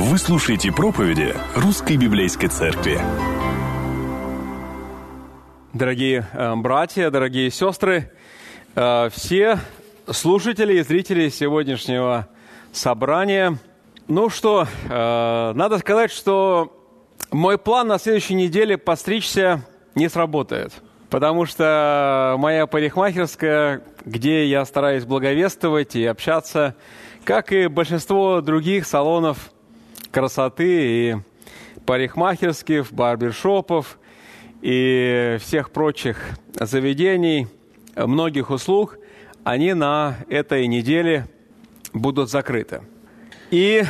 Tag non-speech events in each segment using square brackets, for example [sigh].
Вы слушаете проповеди Русской Библейской Церкви. Дорогие э, братья, дорогие сестры, э, все слушатели и зрители сегодняшнего собрания. Ну что, э, надо сказать, что мой план на следующей неделе постричься не сработает. Потому что моя парикмахерская, где я стараюсь благовествовать и общаться, как и большинство других салонов красоты и парикмахерских, барбершопов и всех прочих заведений, многих услуг, они на этой неделе будут закрыты. И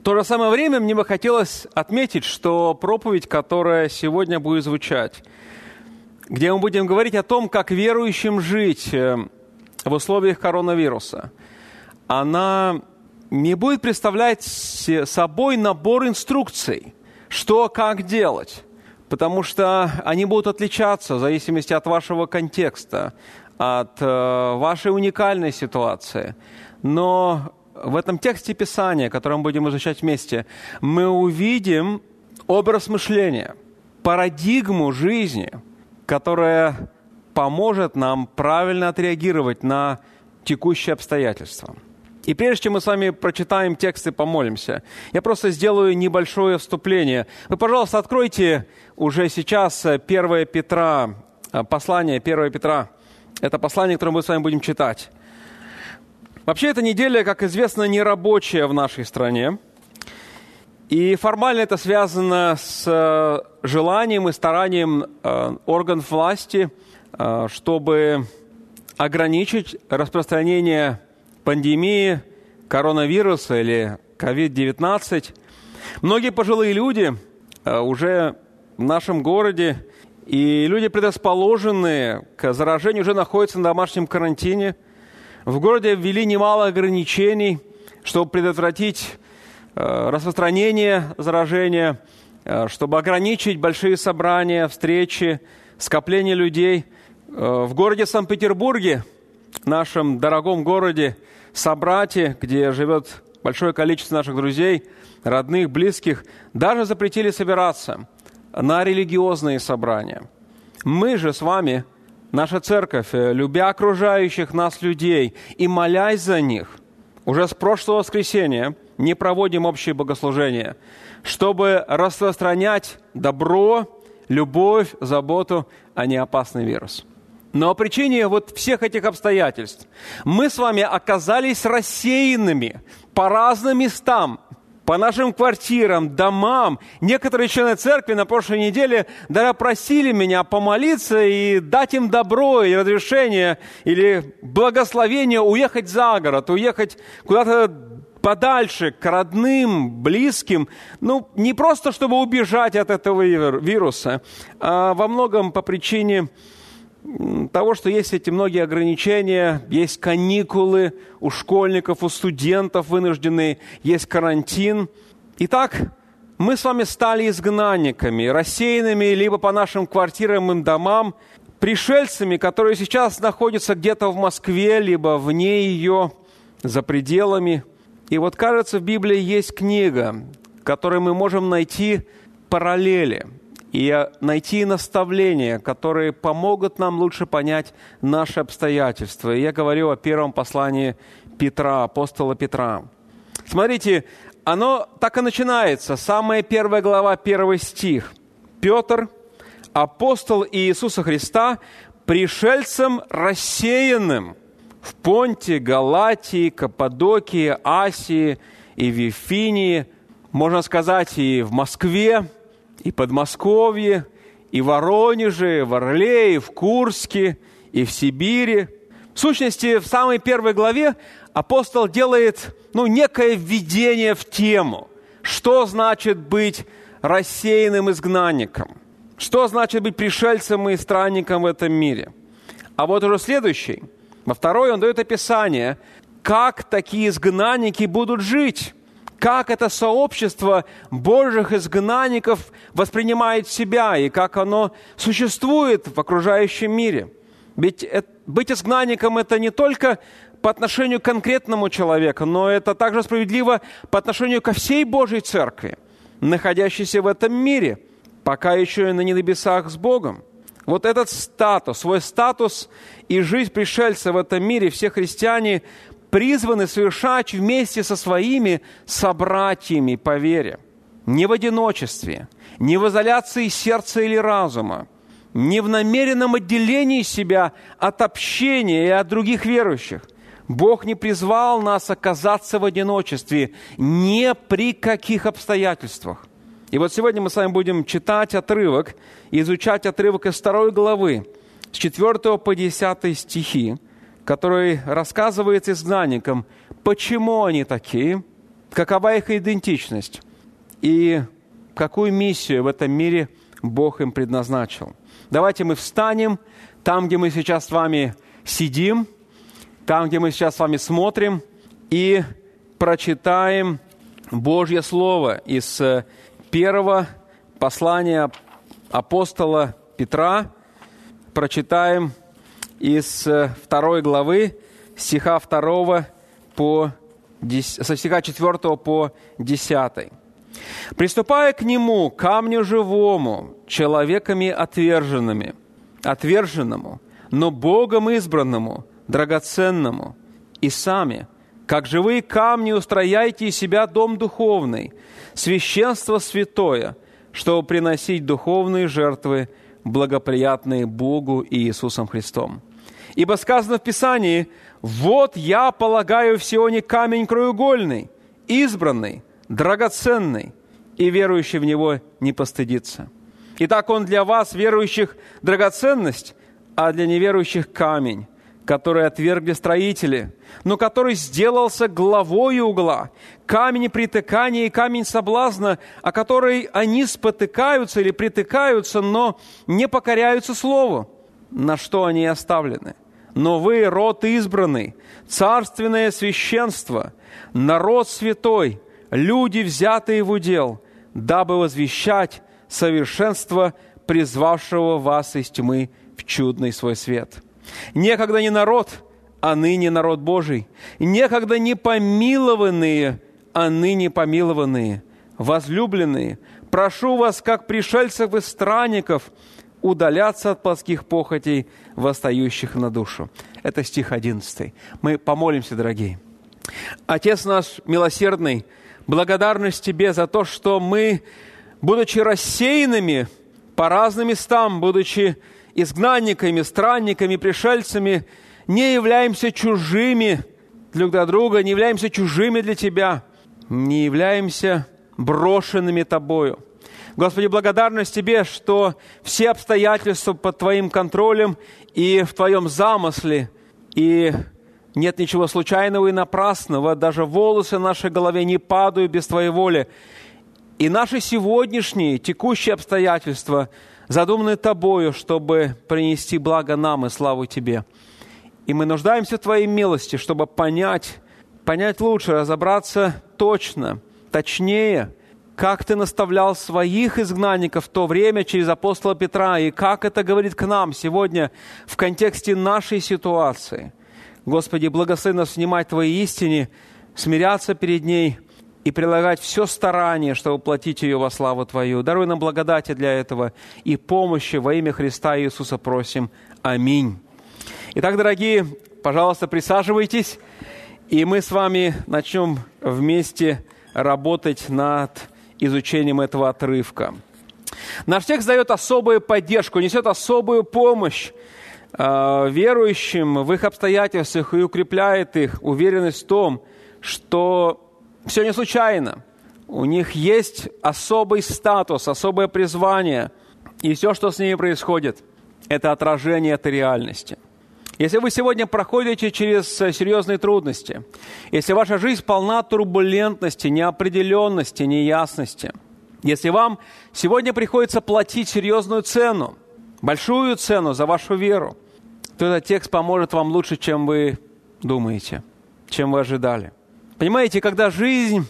в то же самое время мне бы хотелось отметить, что проповедь, которая сегодня будет звучать, где мы будем говорить о том, как верующим жить э, в условиях коронавируса, она не будет представлять собой набор инструкций, что, как делать, потому что они будут отличаться в зависимости от вашего контекста, от э, вашей уникальной ситуации. Но в этом тексте Писания, который мы будем изучать вместе, мы увидим образ мышления, парадигму жизни, которая поможет нам правильно отреагировать на текущие обстоятельства. И прежде чем мы с вами прочитаем текст и помолимся, я просто сделаю небольшое вступление. Вы, пожалуйста, откройте уже сейчас 1 Петра, э, послание 1 Петра. Это послание, которое мы с вами будем читать. Вообще, эта неделя, как известно, не рабочая в нашей стране. И формально это связано с э, желанием и старанием э, органов власти, э, чтобы ограничить распространение пандемии коронавируса или COVID-19. Многие пожилые люди уже в нашем городе и люди, предрасположенные к заражению, уже находятся на домашнем карантине – в городе ввели немало ограничений, чтобы предотвратить э, распространение заражения, э, чтобы ограничить большие собрания, встречи, скопление людей. Э, в городе Санкт-Петербурге, нашем дорогом городе, собрате, где живет большое количество наших друзей, родных, близких, даже запретили собираться на религиозные собрания. Мы же с вами – наша церковь, э, любя окружающих нас людей и молясь за них, уже с прошлого воскресенья не проводим общее богослужение, чтобы распространять добро, любовь, заботу, а не опасный вирус. Но по причине вот всех этих обстоятельств мы с вами оказались рассеянными по разным местам, по нашим квартирам, домам. Некоторые члены церкви на прошлой неделе даже просили меня помолиться и дать им добро и разрешение или благословение уехать за город, уехать куда-то подальше, к родным, близким, ну, не просто чтобы убежать от этого вируса, а во многом по причине того, что есть эти многие ограничения, есть каникулы у школьников, у студентов вынужденные, есть карантин. Итак, мы с вами стали изгнанниками, рассеянными либо по нашим квартирам и домам, пришельцами, которые сейчас находятся где-то в Москве, либо вне ее, за пределами. И вот, кажется, в Библии есть книга, которой мы можем найти параллели – и найти наставления, которые помогут нам лучше понять наши обстоятельства. И я говорю о первом послании Петра, апостола Петра. Смотрите, оно так и начинается, самая первая глава, первый стих. Петр, апостол Иисуса Христа, пришельцем рассеянным в Понте, Галатии, Каппадокии, Асии и Вифинии, можно сказать, и в Москве – и Подмосковье, и в Воронеже, и в Орле, и в Курске, и в Сибири. В сущности, в самой первой главе апостол делает ну, некое введение в тему. Что значит быть рассеянным изгнанником? Что значит быть пришельцем и странником в этом мире? А вот уже следующий, во второй он дает описание, как такие изгнанники будут жить как это сообщество Божьих изгнанников воспринимает себя и как оно существует в окружающем мире. Ведь быть изгнанником – это не только по отношению к конкретному человеку, но это также справедливо по отношению ко всей Божьей Церкви, находящейся в этом мире, пока еще и на небесах с Богом. Вот этот статус, свой статус и жизнь пришельца в этом мире, все христиане призваны совершать вместе со своими собратьями по вере. Не в одиночестве, не в изоляции сердца или разума, не в намеренном отделении себя от общения и от других верующих. Бог не призвал нас оказаться в одиночестве ни при каких обстоятельствах. И вот сегодня мы с вами будем читать отрывок, изучать отрывок из второй главы, с 4 по 10 стихи, который рассказывает изгнанникам, почему они такие, какова их идентичность и какую миссию в этом мире Бог им предназначил. Давайте мы встанем там, где мы сейчас с вами сидим, там, где мы сейчас с вами смотрим, и прочитаем Божье Слово из первого послания апостола Петра прочитаем из э, второй главы, стиха 2 по, со стиха 4 по 10. «Приступая к нему, камню живому, человеками отверженными, отверженному, но Богом избранному, драгоценному, и сами, как живые камни, устрояйте из себя дом духовный, священство святое, чтобы приносить духовные жертвы, благоприятные Богу и Иисусом Христом. Ибо сказано в Писании, «Вот я полагаю в Сионе камень краеугольный, избранный, драгоценный, и верующий в него не постыдится». Итак, он для вас, верующих, драгоценность, а для неверующих камень который отвергли строители, но который сделался главой угла, камень притыкания и камень соблазна, о который они спотыкаются или притыкаются, но не покоряются слову, на что они оставлены. Но вы, род избранный, царственное священство, народ святой, люди, взятые в удел, дабы возвещать совершенство призвавшего вас из тьмы в чудный свой свет». Некогда не народ, а ныне народ Божий. Некогда не помилованные, а ныне помилованные. Возлюбленные, прошу вас, как пришельцев и странников, удаляться от плотских похотей, восстающих на душу. Это стих 11. Мы помолимся, дорогие. Отец наш милосердный, благодарность Тебе за то, что мы, будучи рассеянными по разным местам, будучи изгнанниками, странниками, пришельцами, не являемся чужими друг для друга, не являемся чужими для Тебя, не являемся брошенными Тобою. Господи, благодарность Тебе, что все обстоятельства под Твоим контролем и в Твоем замысле, и нет ничего случайного и напрасного, даже волосы на нашей голове не падают без Твоей воли. И наши сегодняшние текущие обстоятельства – задуманы Тобою, чтобы принести благо нам и славу Тебе. И мы нуждаемся в Твоей милости, чтобы понять, понять лучше, разобраться точно, точнее, как Ты наставлял своих изгнанников в то время через апостола Петра, и как это говорит к нам сегодня в контексте нашей ситуации. Господи, благослови нас внимать Твоей истине, смиряться перед ней – и прилагать все старание, чтобы платить ее во славу Твою. Даруй нам благодати для этого и помощи во имя Христа Иисуса просим. Аминь. Итак, дорогие, пожалуйста, присаживайтесь, и мы с вами начнем вместе работать над изучением этого отрывка. Наш текст дает особую поддержку, несет особую помощь э, верующим в их обстоятельствах и укрепляет их уверенность в том, что все не случайно. У них есть особый статус, особое призвание. И все, что с ними происходит, это отражение этой реальности. Если вы сегодня проходите через серьезные трудности, если ваша жизнь полна турбулентности, неопределенности, неясности, если вам сегодня приходится платить серьезную цену, большую цену за вашу веру, то этот текст поможет вам лучше, чем вы думаете, чем вы ожидали – Понимаете, когда жизнь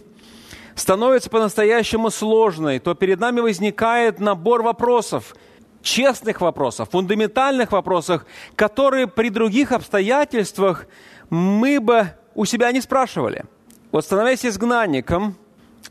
становится по-настоящему сложной, то перед нами возникает набор вопросов, честных вопросов, фундаментальных вопросов, которые при других обстоятельствах мы бы у себя не спрашивали. Вот становясь изгнанником,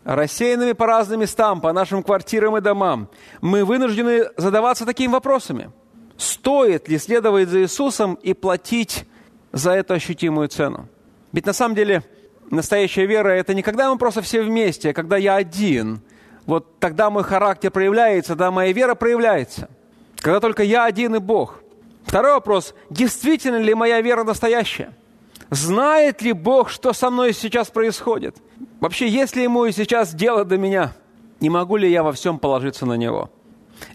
рассеянными по разным местам, по нашим квартирам и домам, мы вынуждены задаваться такими вопросами. Стоит ли следовать за Иисусом и платить за эту ощутимую цену? Ведь на самом деле настоящая вера – это не когда мы просто все вместе, а когда я один. Вот тогда мой характер проявляется, тогда моя вера проявляется. Когда только я один и Бог. Второй вопрос – действительно ли моя вера настоящая? Знает ли Бог, что со мной сейчас происходит? Вообще, есть ли ему сейчас дело до меня? Не могу ли я во всем положиться на него?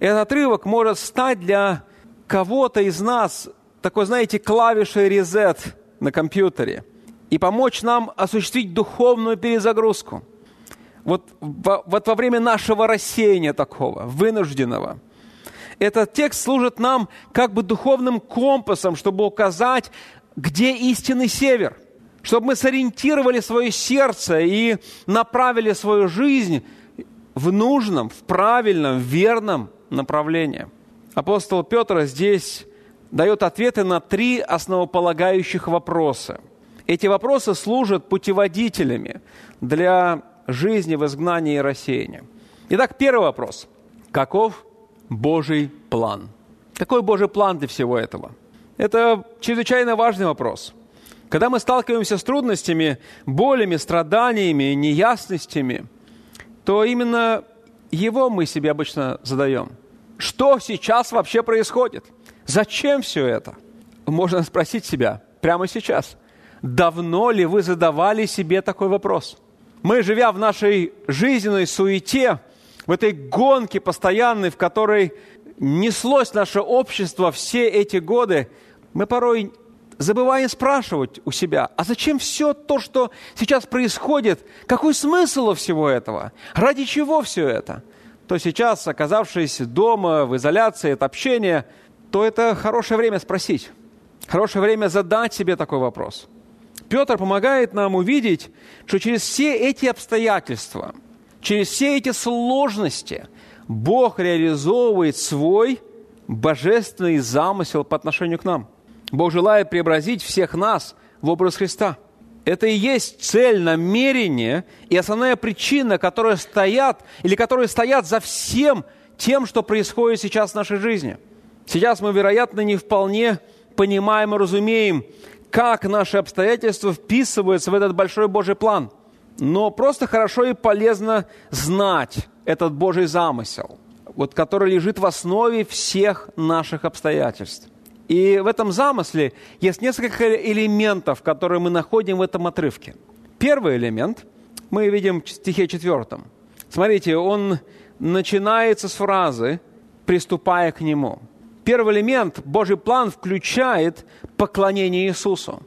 Этот отрывок может стать для кого-то из нас такой, знаете, клавишей резет на компьютере и помочь нам осуществить духовную перезагрузку. Вот, вот во время нашего рассеяния такого, вынужденного. Этот текст служит нам как бы духовным компасом, чтобы указать, где истинный север, чтобы мы сориентировали свое сердце и направили свою жизнь в нужном, в правильном, верном направлении. Апостол Петр здесь дает ответы на три основополагающих вопроса. Эти вопросы служат путеводителями для жизни в изгнании и рассеянии. Итак, первый вопрос. Каков Божий план? Какой Божий план для всего этого? Это чрезвычайно важный вопрос. Когда мы сталкиваемся с трудностями, болями, страданиями, неясностями, то именно его мы себе обычно задаем. Что сейчас вообще происходит? Зачем все это? Можно спросить себя прямо сейчас. Давно ли вы задавали себе такой вопрос? Мы, живя в нашей жизненной суете, в этой гонке постоянной, в которой неслось наше общество все эти годы, мы порой забываем спрашивать у себя, а зачем все то, что сейчас происходит, какой смысл у всего этого, ради чего все это? То сейчас, оказавшись дома, в изоляции от общения, то это хорошее время спросить, хорошее время задать себе такой вопрос. Петр помогает нам увидеть, что через все эти обстоятельства, через все эти сложности Бог реализовывает свой божественный замысел по отношению к нам – Бог желает преобразить всех нас в образ Христа. Это и есть цель, намерение и основная причина, которая стоят, или которые стоят за всем тем, что происходит сейчас в нашей жизни. Сейчас мы, вероятно, не вполне понимаем и разумеем, как наши обстоятельства вписываются в этот большой Божий план. Но просто хорошо и полезно знать этот Божий замысел, вот, который лежит в основе всех наших обстоятельств. И в этом замысле есть несколько элементов, которые мы находим в этом отрывке. Первый элемент мы видим в стихе четвертом. Смотрите, он начинается с фразы «приступая к Нему». Первый элемент, Божий план включает поклонение Иисусу.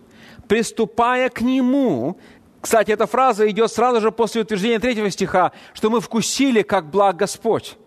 «Приступая к Нему», кстати, эта фраза идет сразу же после утверждения третьего стиха, что мы вкусили, как благ Господь.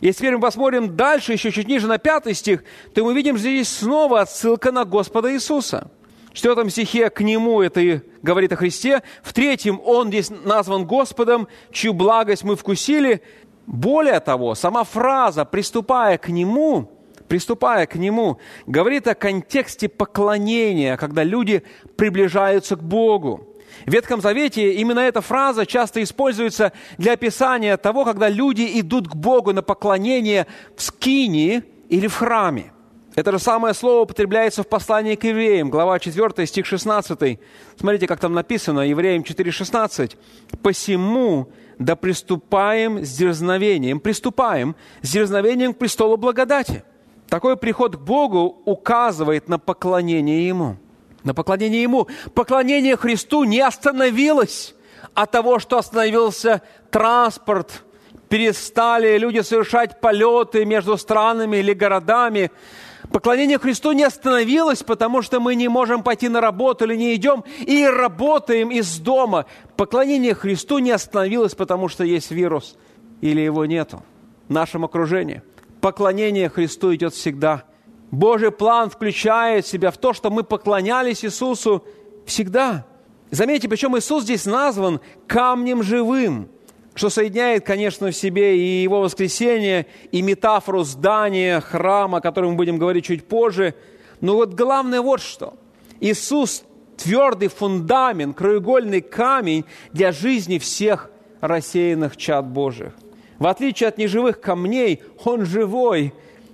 И теперь мы посмотрим дальше, еще чуть ниже, на пятый стих, то мы видим здесь снова отсылка на Господа Иисуса. В четвертом стихе к Нему это и говорит о Христе. В третьем Он здесь назван Господом, чью благость мы вкусили. Более того, сама фраза «приступая к Нему», приступая к Нему, говорит о контексте поклонения, когда люди приближаются к Богу. В Ветхом Завете именно эта фраза часто используется для описания того, когда люди идут к Богу на поклонение в скинии или в храме. Это же самое слово употребляется в послании к евреям, глава 4, стих 16. Смотрите, как там написано, евреям 4,16. «Посему да приступаем с дерзновением, приступаем с дерзновением к престолу благодати». Такой приход к Богу указывает на поклонение Ему – на поклонение Ему. Поклонение Христу не остановилось от того, что остановился транспорт, перестали люди совершать полеты между странами или городами. Поклонение Христу не остановилось, потому что мы не можем пойти на работу или не идем и работаем из дома. Поклонение Христу не остановилось, потому что есть вирус или его нету в нашем окружении. Поклонение Христу идет всегда – Божий план включает себя в то, что мы поклонялись Иисусу всегда. Заметьте, причем Иисус здесь назван камнем живым, что соединяет, конечно, в себе и его воскресение, и метафору здания, храма, о котором мы будем говорить чуть позже. Но вот главное вот что. Иисус твердый фундамент, краеугольный камень для жизни всех рассеянных чад Божьих. В отличие от неживых камней, Он живой.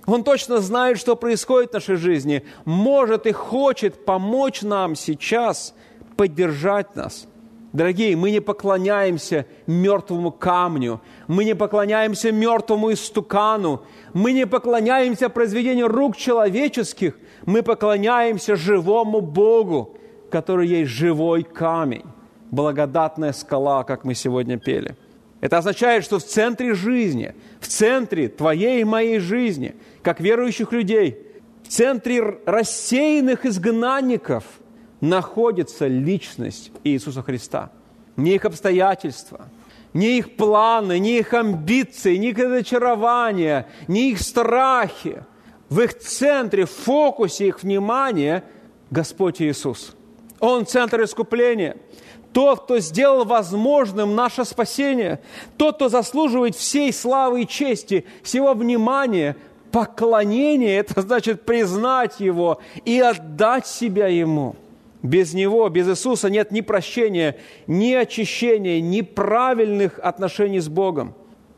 Он точно знает, что происходит в нашей жизни, может и хочет помочь нам сейчас, поддержать нас. Дорогие, мы не поклоняемся мертвому камню, мы не поклоняемся мертвому истукану, мы не поклоняемся произведению рук человеческих, мы поклоняемся живому Богу, который есть живой камень, благодатная скала, как мы сегодня пели. Это означает, что в центре жизни, в центре твоей и моей жизни, как верующих людей, в центре рассеянных изгнанников – находится личность Иисуса Христа. Не их обстоятельства, не их планы, не их амбиции, не их разочарования, не их страхи. В их центре, в фокусе их внимания Господь Иисус. Он центр искупления. Тот, кто сделал возможным наше спасение, тот, кто заслуживает всей славы и чести, всего внимания, поклонения, это значит признать Его и отдать себя Ему – без Него, без Иисуса нет ни прощения, ни очищения, ни правильных отношений с Богом.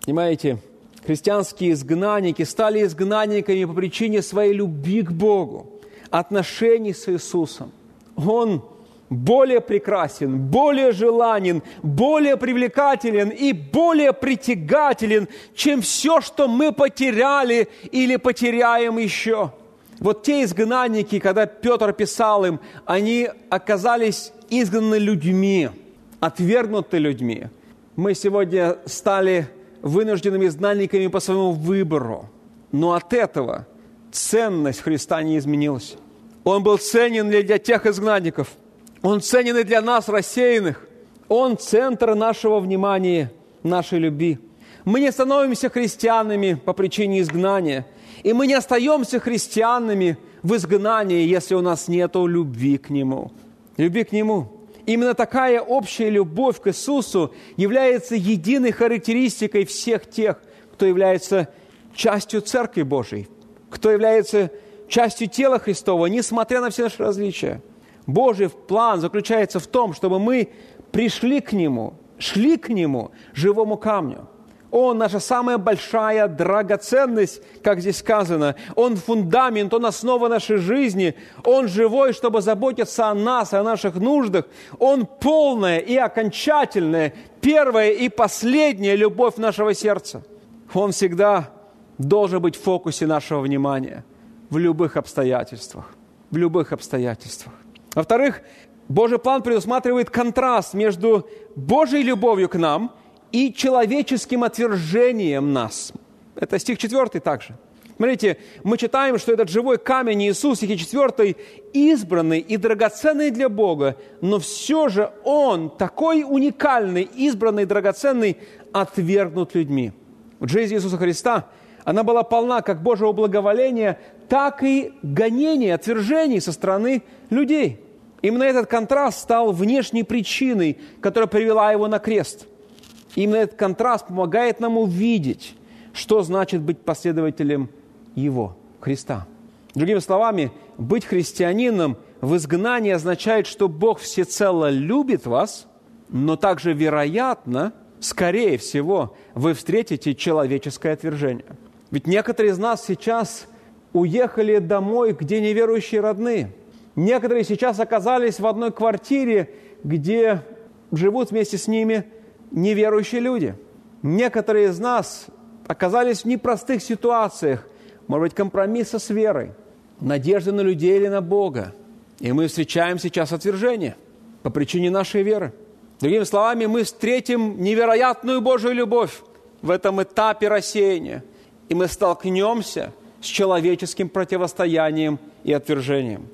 Понимаете, христианские изгнанники стали изгнанниками по причине своей любви к Богу, отношений с Иисусом. Он более прекрасен, более желанен, более привлекателен и более притягателен, чем все, что мы потеряли или потеряем еще – вот те изгнанники, когда Петр писал им, они оказались изгнаны людьми, отвергнуты людьми. Мы сегодня стали вынужденными изгнанниками по своему выбору. Но от этого ценность Христа не изменилась. Он был ценен для тех изгнанников. Он ценен и для нас, рассеянных. Он центр нашего внимания, нашей любви. Мы не становимся христианами по причине изгнания – и мы не остаемся христианами в изгнании, если у нас нет любви к Нему. Любви к Нему. Именно такая общая любовь к Иисусу является единой характеристикой всех тех, кто является частью Церкви Божией, кто является частью тела Христова, несмотря на все наши различия. Божий план заключается в том, чтобы мы пришли к Нему, шли к Нему, живому камню. Он наша самая большая драгоценность, как здесь сказано. Он фундамент, Он основа нашей жизни. Он живой, чтобы заботиться о нас, о наших нуждах. Он полная и окончательная, первая и последняя любовь нашего сердца. Он всегда должен быть в фокусе нашего внимания в любых обстоятельствах. В любых обстоятельствах. Во-вторых, Божий план предусматривает контраст между Божьей любовью к нам – и человеческим отвержением нас. Это стих 4 также. Смотрите, мы читаем, что этот живой камень Иисус, стихе 4, избранный и драгоценный для Бога, но все же Он такой уникальный, избранный, драгоценный, отвергнут людьми. В жизни Иисуса Христа она была полна как Божьего благоволения, так и гонений, отвержений со стороны людей. Именно этот контраст стал внешней причиной, которая привела его на крест – Именно этот контраст помогает нам увидеть, что значит быть последователем Его, Христа. Другими словами, быть христианином в изгнании означает, что Бог всецело любит вас, но также, вероятно, скорее всего, вы встретите человеческое отвержение. Ведь некоторые из нас сейчас уехали домой, где неверующие родные. Некоторые сейчас оказались в одной квартире, где живут вместе с ними – неверующие люди. Некоторые из нас оказались в непростых ситуациях, может быть, компромисса с верой, надежды на людей или на Бога. И мы встречаем сейчас отвержение по причине нашей веры. Другими словами, мы встретим невероятную Божью любовь в этом этапе рассеяния. И мы столкнемся с человеческим противостоянием и отвержением.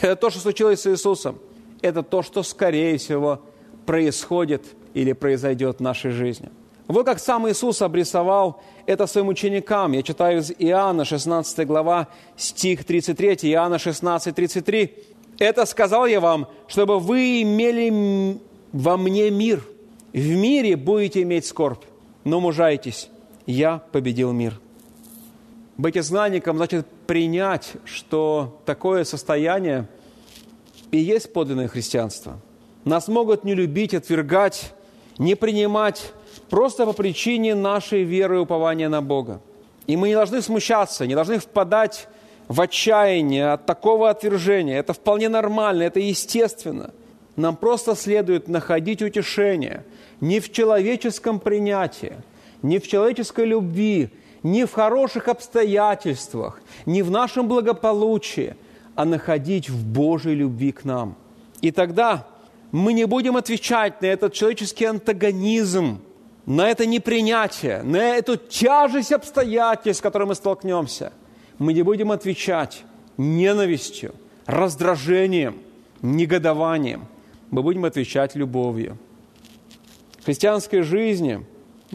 Это то, что случилось с Иисусом. Это то, что, скорее всего, происходит или произойдет в нашей жизни. Вот как сам Иисус обрисовал это своим ученикам. Я читаю из Иоанна, 16 глава, стих 33, Иоанна 16, 33. «Это сказал я вам, чтобы вы имели во мне мир. В мире будете иметь скорбь, но мужайтесь, я победил мир». Быть изгнанником значит принять, что такое состояние и есть подлинное христианство. Нас могут не любить, отвергать, не принимать просто по причине нашей веры и упования на Бога. И мы не должны смущаться, не должны впадать в отчаяние от такого отвержения. Это вполне нормально, это естественно. Нам просто следует находить утешение не в человеческом принятии, не в человеческой любви, не в хороших обстоятельствах, не в нашем благополучии, а находить в Божьей любви к нам. И тогда мы не будем отвечать на этот человеческий антагонизм, на это непринятие, на эту тяжесть обстоятельств, с которой мы столкнемся. Мы не будем отвечать ненавистью, раздражением, негодованием. Мы будем отвечать любовью. В христианской жизни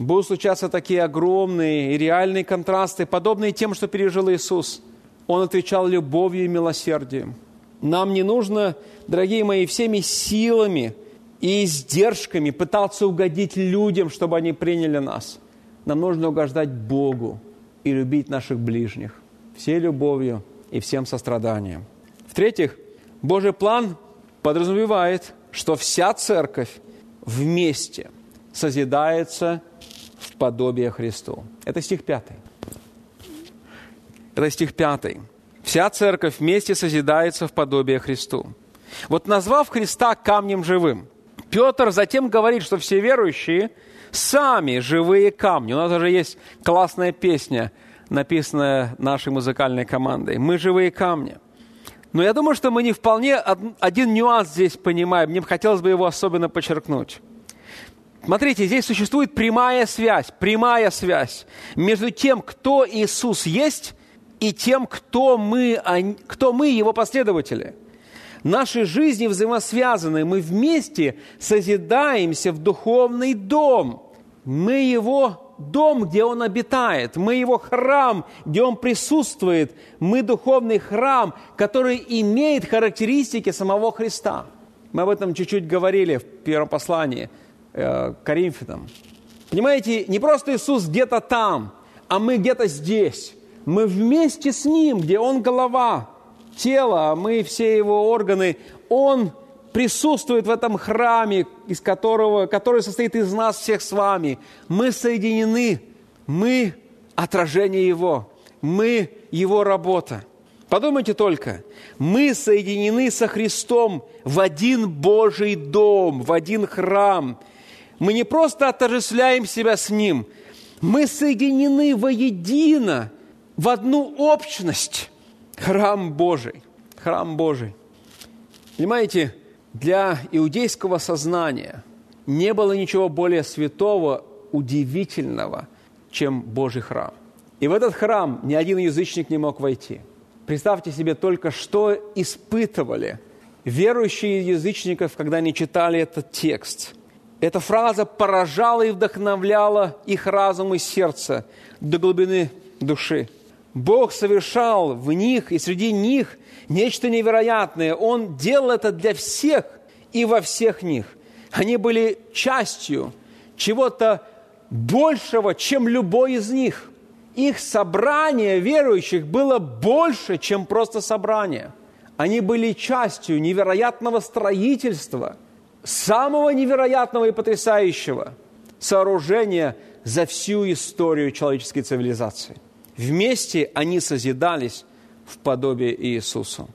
будут случаться такие огромные и реальные контрасты, подобные тем, что пережил Иисус. Он отвечал любовью и милосердием. Нам не нужно, дорогие мои, всеми силами – и издержками пытаться угодить людям, чтобы они приняли нас. Нам нужно угождать Богу и любить наших ближних всей любовью и всем состраданием. В-третьих, Божий план подразумевает, что вся церковь вместе созидается в подобие Христу. Это стих 5. Это стих 5. Вся церковь вместе созидается в подобие Христу. Вот назвав Христа камнем живым – Петр затем говорит, что все верующие сами живые камни. У нас даже есть классная песня, написанная нашей музыкальной командой. Мы живые камни. Но я думаю, что мы не вполне один нюанс здесь понимаем. Мне хотелось бы его особенно подчеркнуть. Смотрите, здесь существует прямая связь, прямая связь между тем, кто Иисус есть, и тем, кто мы, кто мы его последователи – Наши жизни взаимосвязаны. Мы вместе созидаемся в духовный дом. Мы его дом, где Он обитает. Мы Его храм, где Он присутствует. Мы духовный храм, который имеет характеристики самого Христа. Мы об этом чуть-чуть говорили в первом послании э, Коринфянам. Понимаете, не просто Иисус где-то там, а мы где-то здесь. Мы вместе с Ним, где Он голова – тело, а мы все его органы, он присутствует в этом храме, из которого, который состоит из нас всех с вами. Мы соединены, мы отражение Его, мы Его работа. Подумайте только, мы соединены со Христом в один Божий дом, в один храм. Мы не просто отождествляем себя с Ним, мы соединены воедино, в одну общность храм Божий. Храм Божий. Понимаете, для иудейского сознания не было ничего более святого, удивительного, чем Божий храм. И в этот храм ни один язычник не мог войти. Представьте себе только, что испытывали верующие язычников, когда они читали этот текст. Эта фраза поражала и вдохновляла их разум и сердце до глубины души. Бог совершал в них и среди них нечто невероятное. Он делал это для всех и во всех них. Они были частью чего-то большего, чем любой из них. Их собрание верующих было больше, чем просто собрание. Они были частью невероятного строительства, самого невероятного и потрясающего сооружения за всю историю человеческой цивилизации – Вместе они созидались в подобие Иисусу.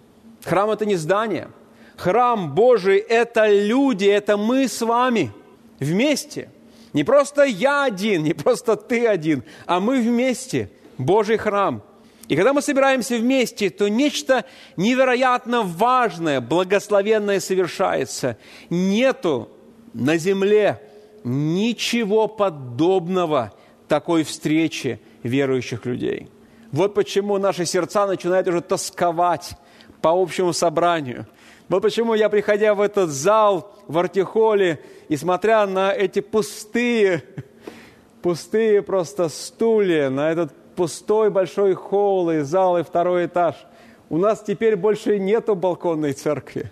Храм – это не здание. Храм Божий – это люди, это мы с вами вместе. Не просто я один, не просто ты один, а мы вместе. Божий храм. И когда мы собираемся вместе, то нечто невероятно важное, благословенное совершается. Нету на земле ничего подобного такой встречи, верующих людей. Вот почему наши сердца начинают уже тосковать по общему собранию. Вот почему я, приходя в этот зал в Артихоле и смотря на эти пустые, пустые просто стулья, на этот пустой большой холл и зал и второй этаж, у нас теперь больше нету балконной церкви.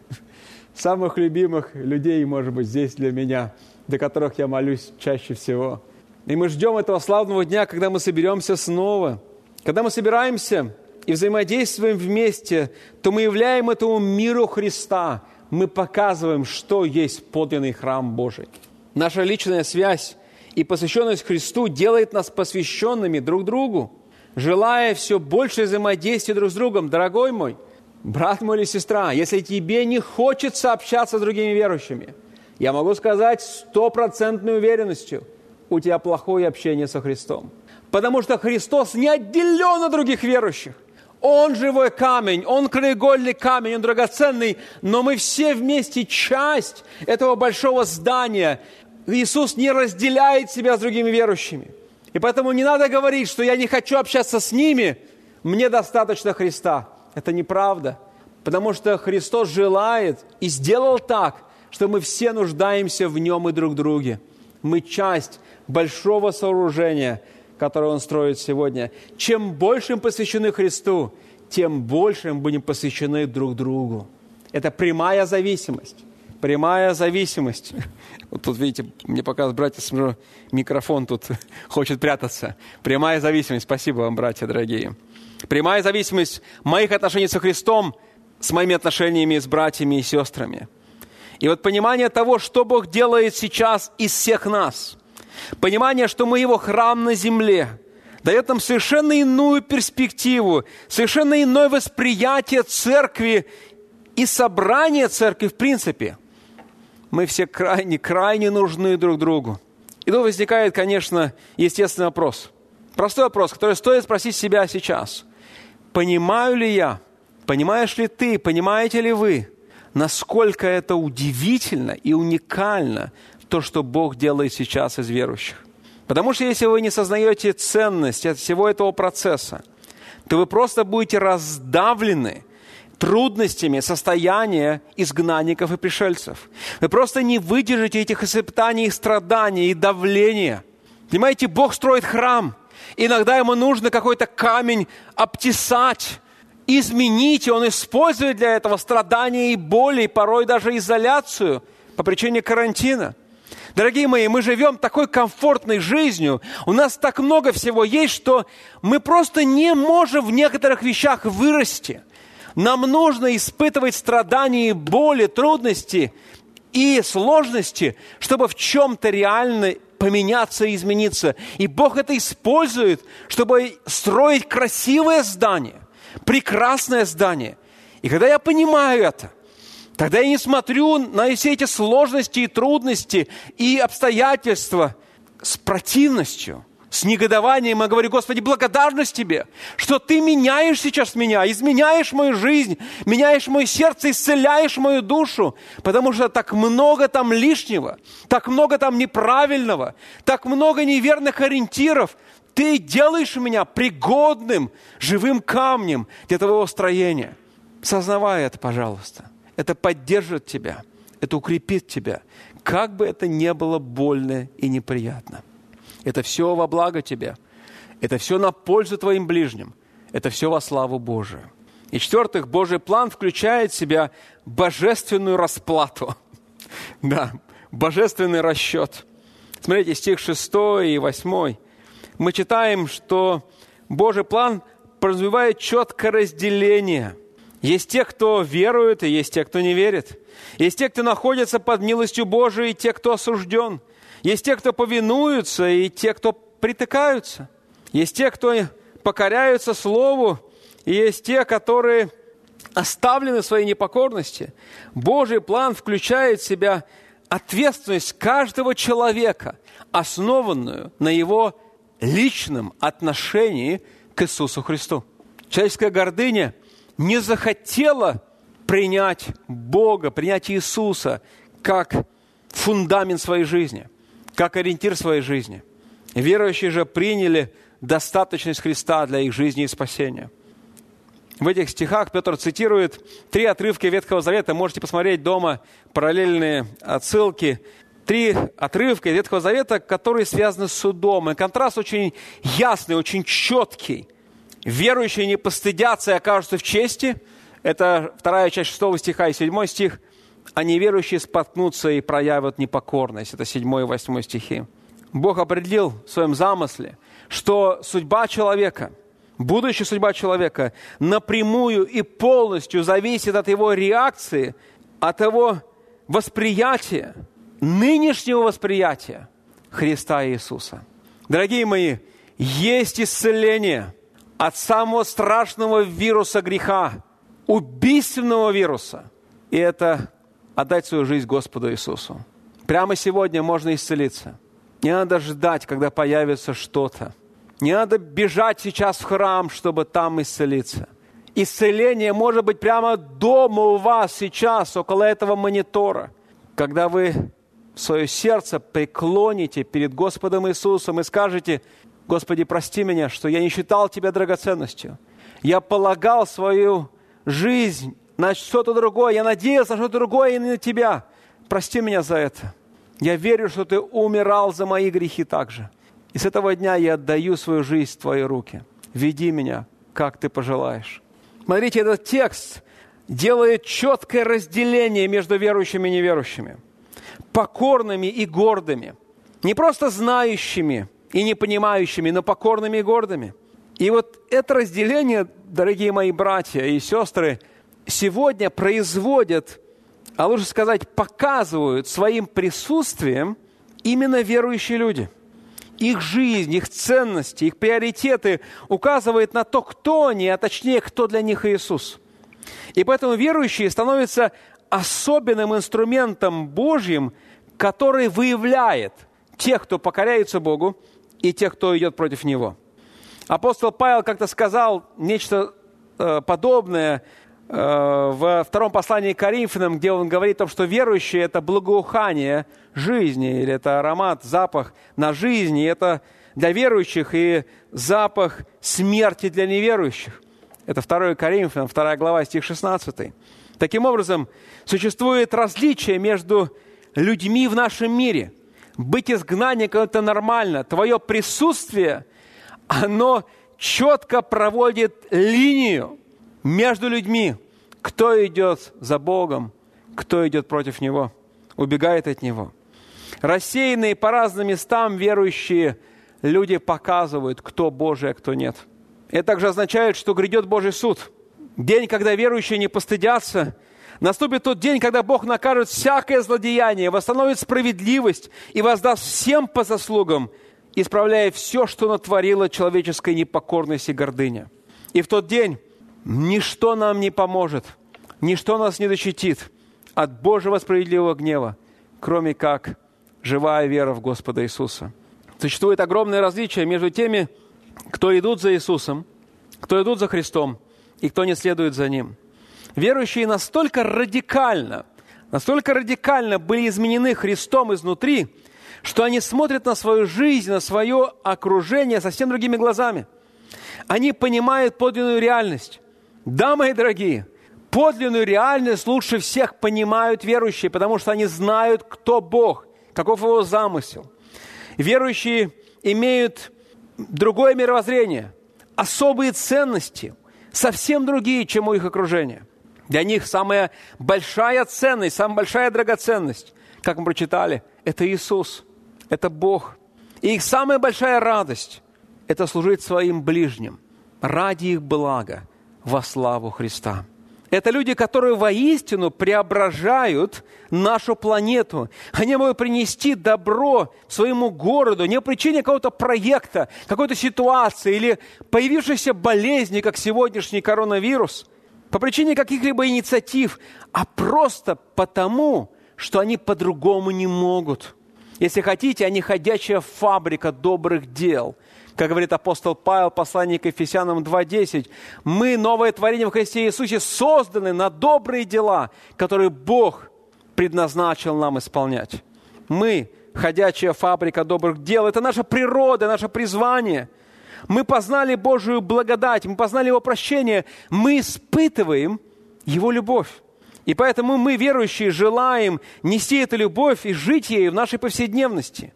Самых любимых людей, может быть, здесь для меня, до которых я молюсь чаще всего – и мы ждем этого славного дня, когда мы соберемся снова. Когда мы собираемся и взаимодействуем вместе, то мы являем этому миру Христа мы показываем, что есть подлинный храм Божий. Наша личная связь и посвященность Христу делает нас посвященными друг другу, желая все больше взаимодействия друг с другом. Дорогой мой, брат мой или сестра, если тебе не хочется общаться с другими верующими, я могу сказать стопроцентной уверенностью, у тебя плохое общение со Христом. Потому что Христос не отделен от других верующих. Он живой камень, Он краеугольный камень, Он драгоценный, но мы все вместе часть этого большого здания, Иисус не разделяет себя с другими верующими. И поэтому не надо говорить, что я не хочу общаться с ними, мне достаточно Христа. Это неправда. Потому что Христос желает и сделал так, что мы все нуждаемся в Нем и друг друге. Мы часть большого сооружения, которое Он строит сегодня. Чем больше мы посвящены Христу, тем больше мы будем посвящены друг другу. Это прямая зависимость прямая зависимость. Вот тут, видите, мне показывают братья, смотрю, микрофон тут [laughs] хочет прятаться. Прямая зависимость. Спасибо вам, братья дорогие. Прямая зависимость моих отношений со Христом с моими отношениями с братьями и сестрами. И вот понимание того, что Бог делает сейчас из всех нас. Понимание, что мы Его храм на земле, дает нам совершенно иную перспективу, совершенно иное восприятие церкви и собрания церкви в принципе – мы все крайне, крайне нужны друг другу. И тут возникает, конечно, естественный вопрос. Простой вопрос, который стоит спросить себя сейчас. Понимаю ли я, понимаешь ли ты, понимаете ли вы, насколько это удивительно и уникально, то, что Бог делает сейчас из верующих? Потому что если вы не сознаете ценность всего этого процесса, то вы просто будете раздавлены – трудностями состояния изгнанников и пришельцев. Вы просто не выдержите этих испытаний, страданий и давления. Понимаете, Бог строит храм. Иногда ему нужно какой-то камень обтесать, изменить, и он использует для этого страдания и боли, и порой даже изоляцию по причине карантина. Дорогие мои, мы живем такой комфортной жизнью, у нас так много всего есть, что мы просто не можем в некоторых вещах вырасти – нам нужно испытывать страдания, боли, трудности и сложности, чтобы в чем-то реально поменяться и измениться. И Бог это использует, чтобы строить красивое здание, прекрасное здание. И когда я понимаю это, тогда я не смотрю на все эти сложности и трудности и обстоятельства с противностью – с негодованием я говорю, Господи, благодарность Тебе, что Ты меняешь сейчас меня, изменяешь мою жизнь, меняешь мое сердце, исцеляешь мою душу, потому что так много там лишнего, так много там неправильного, так много неверных ориентиров. Ты делаешь меня пригодным, живым камнем для Твоего строения. Сознавай это, пожалуйста. Это поддержит тебя, это укрепит тебя, как бы это ни было больно и неприятно. Это все во благо тебе. Это все на пользу твоим ближним. Это все во славу Божию. И четвертых, Божий план включает в себя божественную расплату. [laughs] Да, божественный расчет. Смотрите, стих 6 и 8. Мы читаем, что Божий план подразумевает четкое разделение. Есть те, кто верует, и есть те, кто не верит. Есть те, кто находится под милостью Божией, и те, кто осужден – есть те, кто повинуются, и те, кто притыкаются. Есть те, кто покоряются Слову, и есть те, которые оставлены в своей непокорности. Божий план включает в себя ответственность каждого человека, основанную на его личном отношении к Иисусу Христу. Человеческая гордыня не захотела принять Бога, принять Иисуса как фундамент своей жизни как ориентир своей жизни. Верующие же приняли достаточность Христа для их жизни и спасения. В этих стихах Петр цитирует три отрывка Ветхого Завета. Можете посмотреть дома параллельные отсылки. Три отрывка Ветхого Завета, которые связаны с судом. И контраст очень ясный, очень четкий. Верующие не постыдятся и окажутся в чести. Это вторая часть шестого стиха и седьмой стих – а неверующие споткнутся и проявят непокорность. Это 7 и 8 стихи. Бог определил в своем замысле, что судьба человека, будущая судьба человека напрямую и полностью зависит от его реакции от того восприятия, нынешнего восприятия Христа Иисуса. Дорогие мои, есть исцеление от самого страшного вируса греха, убийственного вируса. И это отдать свою жизнь Господу Иисусу. Прямо сегодня можно исцелиться. Не надо ждать, когда появится что-то. Не надо бежать сейчас в храм, чтобы там исцелиться. Исцеление может быть прямо дома у вас сейчас, около этого монитора. Когда вы свое сердце преклоните перед Господом Иисусом и скажете, Господи, прости меня, что я не считал Тебя драгоценностью. Я полагал свою жизнь на что-то другое. Я надеялся на что-то другое и на Тебя. Прости меня за это. Я верю, что Ты умирал за мои грехи также. И с этого дня я отдаю свою жизнь в Твои руки. Веди меня, как Ты пожелаешь. Смотрите, этот текст делает четкое разделение между верующими и неверующими, покорными и гордыми, не просто знающими и не понимающими, но покорными и гордыми. И вот это разделение, дорогие мои братья и сестры, сегодня производят, а лучше сказать, показывают своим присутствием именно верующие люди – их жизнь, их ценности, их приоритеты указывают на то, кто они, а точнее, кто для них Иисус. И поэтому верующие становятся особенным инструментом Божьим, который выявляет тех, кто покоряется Богу, и тех, кто идет против Него. Апостол Павел как-то сказал нечто э, подобное во втором послании к Коринфянам, где он говорит о том, что верующие – это благоухание – жизни, или это аромат, запах на жизни, это для верующих и запах смерти для неверующих. Это 2 Коринфянам, 2 глава, стих 16. Таким образом, существует различие между людьми в нашем мире. Быть изгнанником – это нормально. Твое присутствие, оно четко проводит линию между людьми. Кто идет за Богом, кто идет против Него, убегает от Него – Рассеянные по разным местам верующие люди показывают, кто Божий, а кто нет. Это также означает, что грядет Божий суд. День, когда верующие не постыдятся, наступит тот день, когда Бог накажет всякое злодеяние, восстановит справедливость и воздаст всем по заслугам, исправляя все, что натворила человеческая непокорность и гордыня. И в тот день ничто нам не поможет, ничто нас не защитит от Божьего справедливого гнева, кроме как живая вера в Господа Иисуса. Существует огромное различие между теми, кто идут за Иисусом, кто идут за Христом и кто не следует за Ним. Верующие настолько радикально, настолько радикально были изменены Христом изнутри, что они смотрят на свою жизнь, на свое окружение совсем другими глазами. Они понимают подлинную реальность. Да, мои дорогие, подлинную реальность лучше всех понимают верующие, потому что они знают, кто Бог – каков его замысел. Верующие имеют другое мировоззрение, особые ценности, совсем другие, чем у их окружения. Для них самая большая ценность, самая большая драгоценность, как мы прочитали, это Иисус, это Бог. И их самая большая радость – это служить своим ближним ради их блага во славу Христа. Это люди, которые воистину преображают нашу планету. Они могут принести добро своему городу не по причине какого-то проекта, какой-то ситуации или появившейся болезни, как сегодняшний коронавирус, по причине каких-либо инициатив, а просто потому, что они по-другому не могут. Если хотите, они ходячая фабрика добрых дел – как говорит апостол Павел, послание к Ефесянам 2.10, мы, новое творение в Христе Иисусе, созданы на добрые дела, которые Бог предназначил нам исполнять. Мы, ходячая фабрика добрых дел, это наша природа, наше призвание. Мы познали Божию благодать, мы познали Его прощение, мы испытываем Его любовь. И поэтому мы, верующие, желаем нести эту любовь и жить ею в нашей повседневности.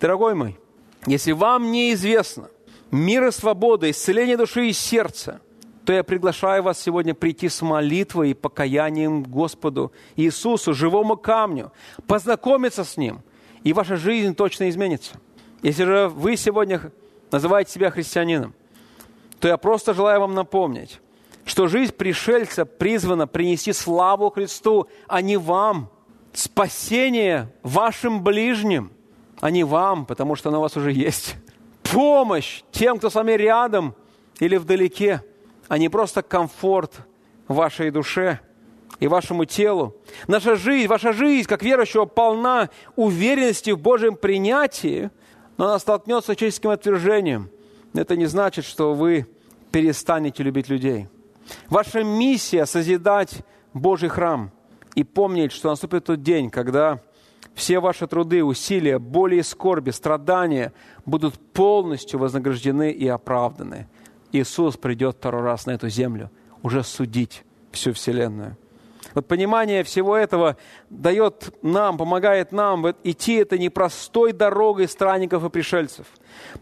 Дорогой мой, если вам неизвестно мир и свобода, исцеление души и сердца, то я приглашаю вас сегодня прийти с молитвой и покаянием Господу Иисусу, живому камню, познакомиться с Ним, и ваша жизнь точно изменится. Если же вы сегодня называете себя христианином, то я просто желаю вам напомнить, что жизнь пришельца призвана принести славу Христу, а не вам. Спасение вашим ближним, а не вам, потому что оно у вас уже есть. Помощь тем, кто с вами рядом или вдалеке, а не просто комфорт вашей душе и вашему телу. Наша жизнь, ваша жизнь, как верующего, полна уверенности в Божьем принятии, но она столкнется с человеческим отвержением. Это не значит, что вы перестанете любить людей – Ваша миссия – созидать Божий храм и помнить, что наступит тот день, когда все ваши труды, усилия, боли и скорби, страдания будут полностью вознаграждены и оправданы. Иисус придет второй раз на эту землю уже судить всю Вселенную. Вот понимание всего этого дает нам, помогает нам идти это непростой дорогой странников и пришельцев.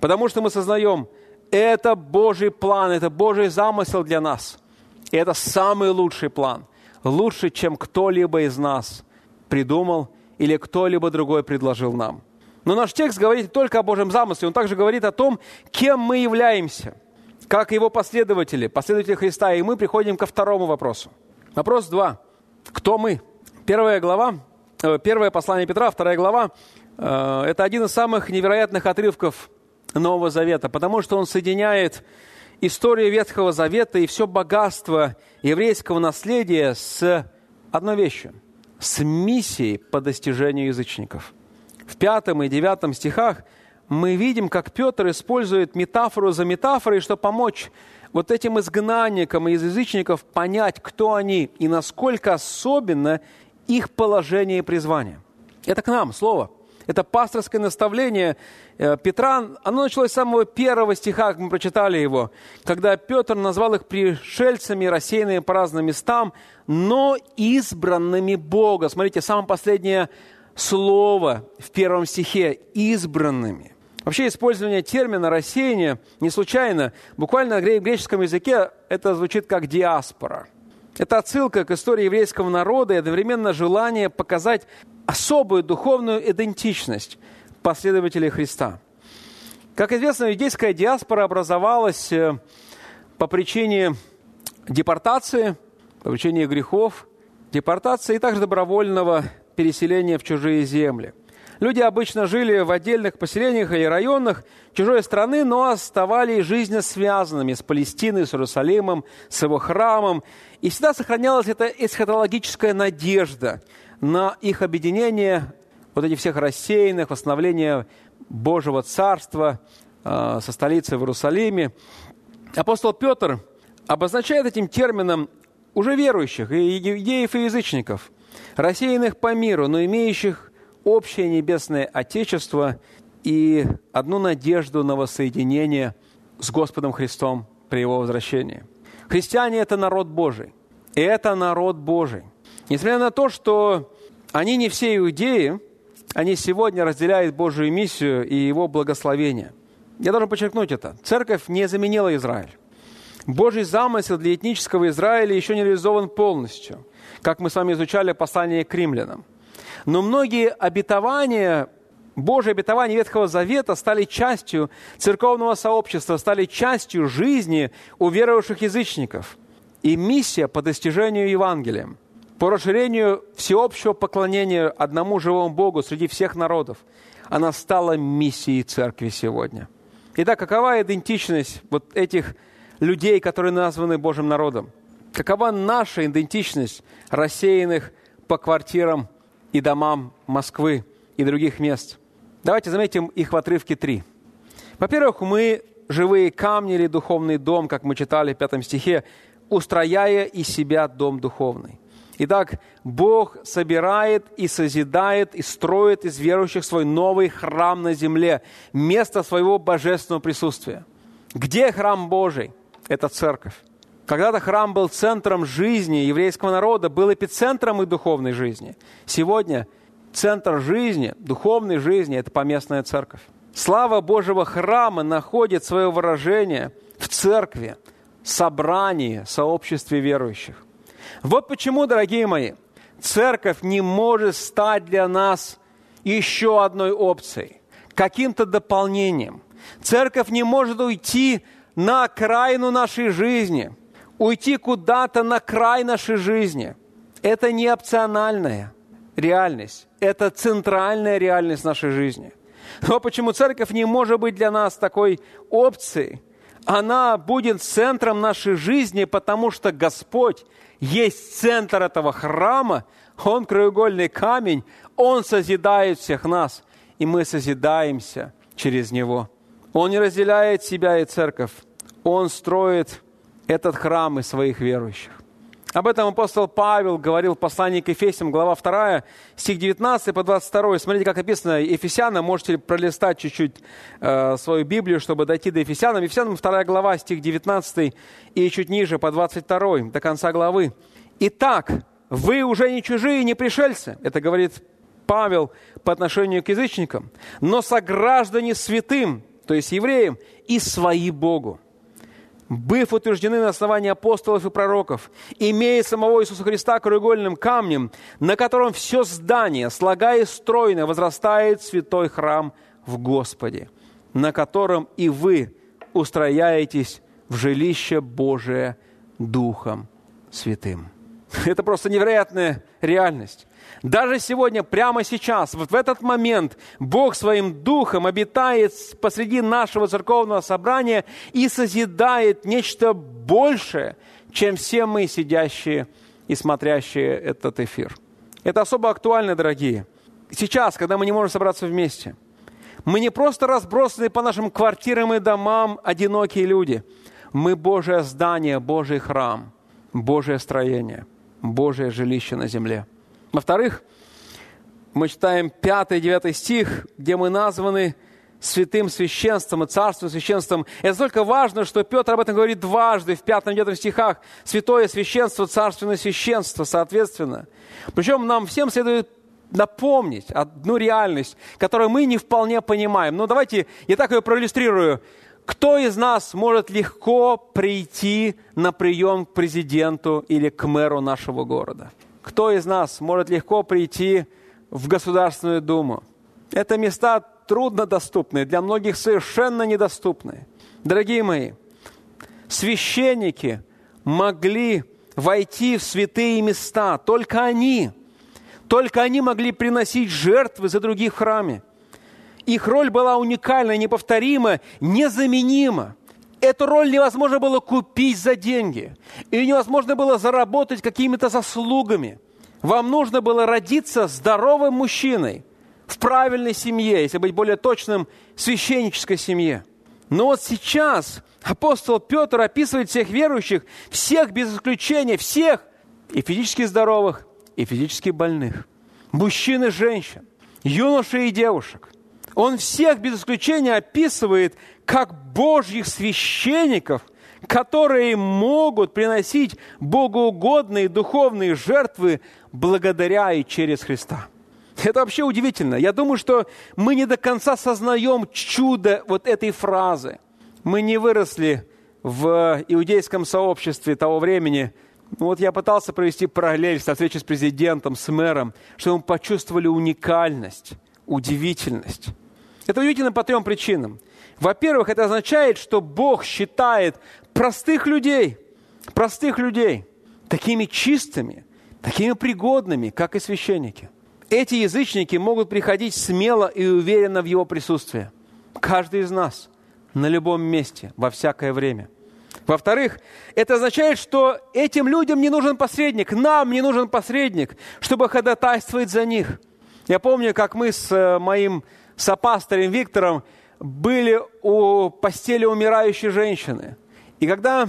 Потому что мы сознаем, это Божий план, это Божий замысел для нас – и это самый лучший план. Лучше, чем кто-либо из нас придумал или кто-либо другой предложил нам. Но наш текст говорит только о Божьем замысле. Он также говорит о том, кем мы являемся, как его последователи, последователи Христа. И мы приходим ко второму вопросу. Вопрос два. Кто мы? Первая глава, э, первое послание Петра, вторая глава, э, это один из самых невероятных отрывков Нового Завета, потому что он соединяет историю Ветхого Завета и все богатство еврейского наследия с одной вещью – с миссией по достижению язычников. В пятом и девятом стихах мы видим, как Петр использует метафору за метафорой, чтобы помочь вот этим изгнанникам из язычников понять, кто они и насколько особенно их положение и призвание. Это к нам слово – это пасторское наставление э, Петра, оно началось с самого первого стиха, как мы прочитали его, когда Петр назвал их пришельцами, рассеянными по разным местам, но избранными Бога. Смотрите, самое последнее слово в первом стихе – избранными. Вообще использование термина «рассеяние» не случайно. Буквально на греческом языке это звучит как «диаспора». Это отсылка к истории еврейского народа и одновременно желание показать особую духовную идентичность последователей Христа. Как известно, иудейская диаспора образовалась э, по причине депортации, по причине грехов, депортации и также добровольного переселения в чужие земли. Люди обычно жили в отдельных поселениях или районах чужой страны, но оставались жизненно связанными с Палестиной, с Иерусалимом, с его храмом. И всегда сохранялась эта эсхатологическая надежда на их объединение, вот этих всех рассеянных, восстановление Божьего Царства э, со столицей в Иерусалиме. Апостол Петр обозначает этим термином уже верующих, и иудеев, и язычников, рассеянных по миру, но имеющих общее небесное Отечество и одну надежду на воссоединение с Господом Христом при Его возвращении. Христиане – это народ Божий. И это народ Божий – Несмотря на то, что они не все иудеи, они сегодня разделяют Божию миссию и Его благословение. Я должен подчеркнуть это. Церковь не заменила Израиль. Божий замысел для этнического Израиля еще не реализован полностью, как мы с вами изучали послание к римлянам. Но многие обетования, Божьи обетования Ветхого Завета стали частью церковного сообщества, стали частью жизни у верующих язычников. И миссия по достижению Евангелия – по расширению всеобщего поклонения одному живому Богу среди всех народов. Она стала миссией церкви сегодня. Итак, какова идентичность вот этих людей, которые названы Божьим народом? Какова наша идентичность рассеянных по квартирам и домам Москвы и других мест? Давайте заметим их в отрывке 3. Во-первых, мы живые камни или духовный дом, как мы читали в пятом стихе, устрояя из себя дом духовный. Итак, Бог собирает и созидает и строит из верующих свой новый храм на земле, место своего божественного присутствия. Где храм Божий? Это церковь. Когда-то храм был центром жизни еврейского народа, был эпицентром их духовной жизни. Сегодня центр жизни, духовной жизни – это поместная церковь. Слава Божьего храма находит свое выражение в церкви, собрании, сообществе верующих. Вот почему, дорогие мои, церковь не может стать для нас еще одной опцией, каким-то дополнением. Церковь не может уйти на окраину нашей жизни, уйти куда-то на край нашей жизни. Это не опциональная реальность, это центральная реальность нашей жизни. Но почему церковь не может быть для нас такой опцией? Она будет центром нашей жизни, потому что Господь есть центр этого храма, Он краеугольный камень, Он созидает всех нас, и мы созидаемся через Него. Он не разделяет себя и церковь, Он строит этот храм из своих верующих. Об этом апостол Павел говорил в послании к Ефесям, глава 2, стих 19 по 22. Смотрите, как написано Ефесянам. Можете пролистать чуть-чуть э, свою Библию, чтобы дойти до Ефесянам. Ефесянам 2 глава, стих 19 и чуть ниже, по 22, до конца главы. «Итак, вы уже не чужие, не пришельцы». Это говорит Павел по отношению к язычникам. «Но сограждане святым, то есть евреям, и свои Богу» быв утверждены на основании апостолов и пророков, имея самого Иисуса Христа краеугольным камнем, на котором все здание, слагая стройно, возрастает святой храм в Господе, на котором и вы устрояетесь в жилище Божие Духом Святым. [laughs] Это просто невероятная реальность. Даже сегодня, прямо сейчас, вот в этот момент, Бог своим духом обитает посреди нашего церковного собрания и созидает нечто большее, чем все мы, сидящие и смотрящие этот эфир. Это особо актуально, дорогие. Сейчас, когда мы не можем собраться вместе, мы не просто разбросаны по нашим квартирам и домам одинокие люди. Мы Божье здание, Божий храм, Божье строение, Божье жилище на земле – во-вторых, мы читаем 5-9 стих, где мы названы святым священством и царственным священством. Это столько важно, что Петр об этом говорит дважды в 5-9 стихах. Святое священство, царственное священство, соответственно. Причем нам всем следует напомнить одну реальность, которую мы не вполне понимаем. Но давайте я так ее проиллюстрирую. Кто из нас может легко прийти на прием к президенту или к мэру нашего города? Кто из нас может легко прийти в Государственную Думу? Это места труднодоступные, для многих совершенно недоступные. Дорогие мои, священники могли войти в святые места, только они, только они могли приносить жертвы за других в храме. Их роль была уникальна, неповторима, незаменима. Эту роль невозможно было купить за деньги. Ее невозможно было заработать какими-то заслугами. Вам нужно было родиться здоровым мужчиной в правильной семье, если быть более точным, священнической семье. Но вот сейчас апостол Петр описывает всех верующих, всех без исключения, всех, и физически здоровых, и физически больных, мужчин и женщин, юношей и девушек. Он всех без исключения описывает как Божьих священников, которые могут приносить богоугодные духовные жертвы благодаря и через Христа. Это вообще удивительно. Я думаю, что мы не до конца сознаем чудо вот этой фразы. Мы не выросли в иудейском сообществе того времени. Ну, вот я пытался провести параллель со встречей с президентом, с мэром, чтобы мы почувствовали уникальность, удивительность. Это удивительно по трем причинам. Во-первых, это означает, что Бог считает простых людей, простых людей такими чистыми, такими пригодными, как и священники. Эти язычники могут приходить смело и уверенно в Его присутствие. Каждый из нас, на любом месте, во всякое время. Во-вторых, это означает, что этим людям не нужен посредник, нам не нужен посредник, чтобы ходатайствовать за них. Я помню, как мы с э, моим сопасторем Виктором были у постели умирающей женщины. И когда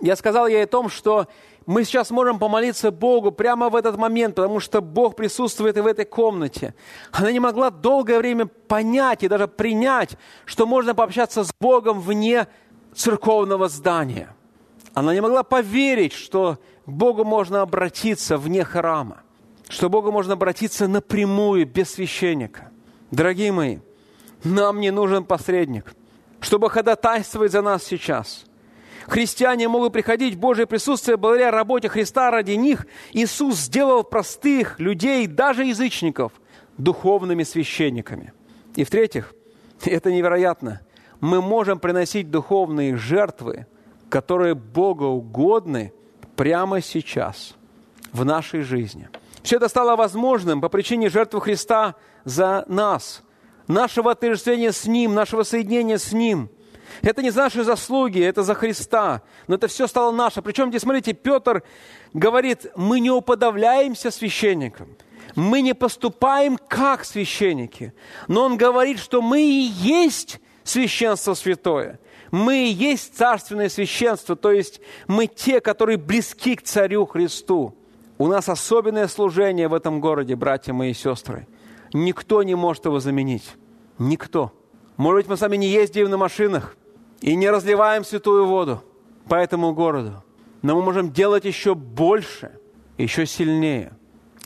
я сказал ей о том, что мы сейчас можем помолиться Богу прямо в этот момент, потому что Бог присутствует и в этой комнате. Она не могла долгое время понять и даже принять, что можно пообщаться с Богом вне церковного здания. Она не могла поверить, что к Богу можно обратиться вне храма, что к Богу можно обратиться напрямую, без священника. Дорогие мои, нам не нужен посредник, чтобы ходатайствовать за нас сейчас. Христиане могут приходить в Божье присутствие благодаря работе Христа ради них. Иисус сделал простых людей, даже язычников, духовными священниками. И в-третьих, это невероятно, мы можем приносить духовные жертвы которые богоугодны прямо сейчас в нашей жизни. Все это стало возможным по причине жертвы Христа за нас, нашего отождествления с Ним, нашего соединения с Ним. Это не за наши заслуги, это за Христа. Но это все стало наше. Причем здесь, смотрите, Петр говорит, мы не уподавляемся священникам. Мы не поступаем как священники. Но он говорит, что мы и есть священство святое. Мы и есть царственное священство, то есть мы те, которые близки к Царю Христу. У нас особенное служение в этом городе, братья мои и сестры. Никто не может его заменить. Никто. Может быть, мы сами не ездим на машинах и не разливаем святую воду по этому городу. Но мы можем делать еще больше, еще сильнее.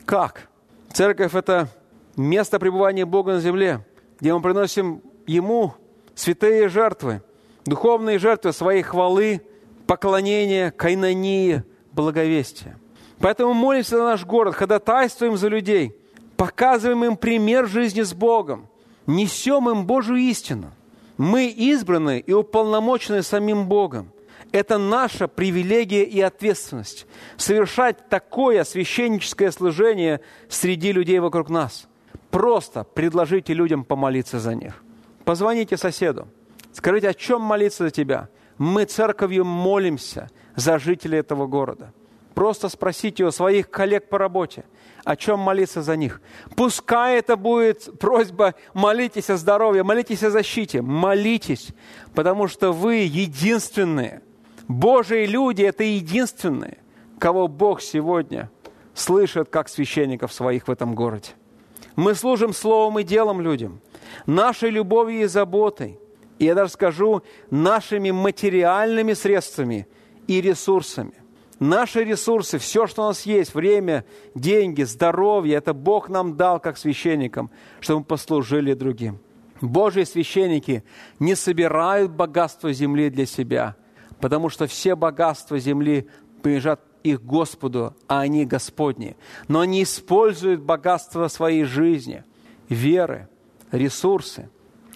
Как? Церковь – это место пребывания Бога на земле, где мы приносим Ему святые жертвы, духовные жертвы своей хвалы, поклонения, кайнонии, благовестия. Поэтому молимся за наш город, ходатайствуем за людей, показываем им пример жизни с Богом, несем им Божью истину. Мы избраны и уполномочены самим Богом. Это наша привилегия и ответственность – совершать такое священническое служение среди людей вокруг нас. Просто предложите людям помолиться за них. Позвоните соседу, скажите, о чем молиться за тебя. Мы церковью молимся за жителей этого города – Просто спросите у своих коллег по работе, о чем молиться за них. Пускай это будет просьба, молитесь о здоровье, молитесь о защите, молитесь, потому что вы единственные. Божьи люди – это единственные, кого Бог сегодня слышит как священников своих в этом городе. Мы служим словом и делом людям, нашей любовью и заботой, и я даже скажу, нашими материальными средствами и ресурсами. Наши ресурсы, все, что у нас есть, время, деньги, здоровье, это Бог нам дал как священникам, чтобы мы послужили другим. Божьи священники не собирают богатство земли для себя, потому что все богатства земли принадлежат их Господу, а они Господни. Но они используют богатство своей жизни, веры, ресурсы,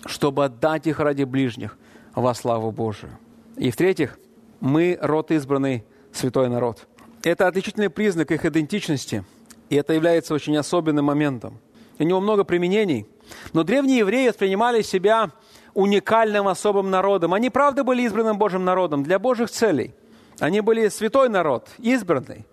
чтобы отдать их ради ближних во славу Божию. И в-третьих, мы род избранный святой народ. Это отличительный признак их идентичности, и это является очень особенным моментом. У него много применений, но древние евреи воспринимали себя уникальным особым народом. Они, правда, были избранным Божьим народом для Божьих целей. Они были святой народ, избранный.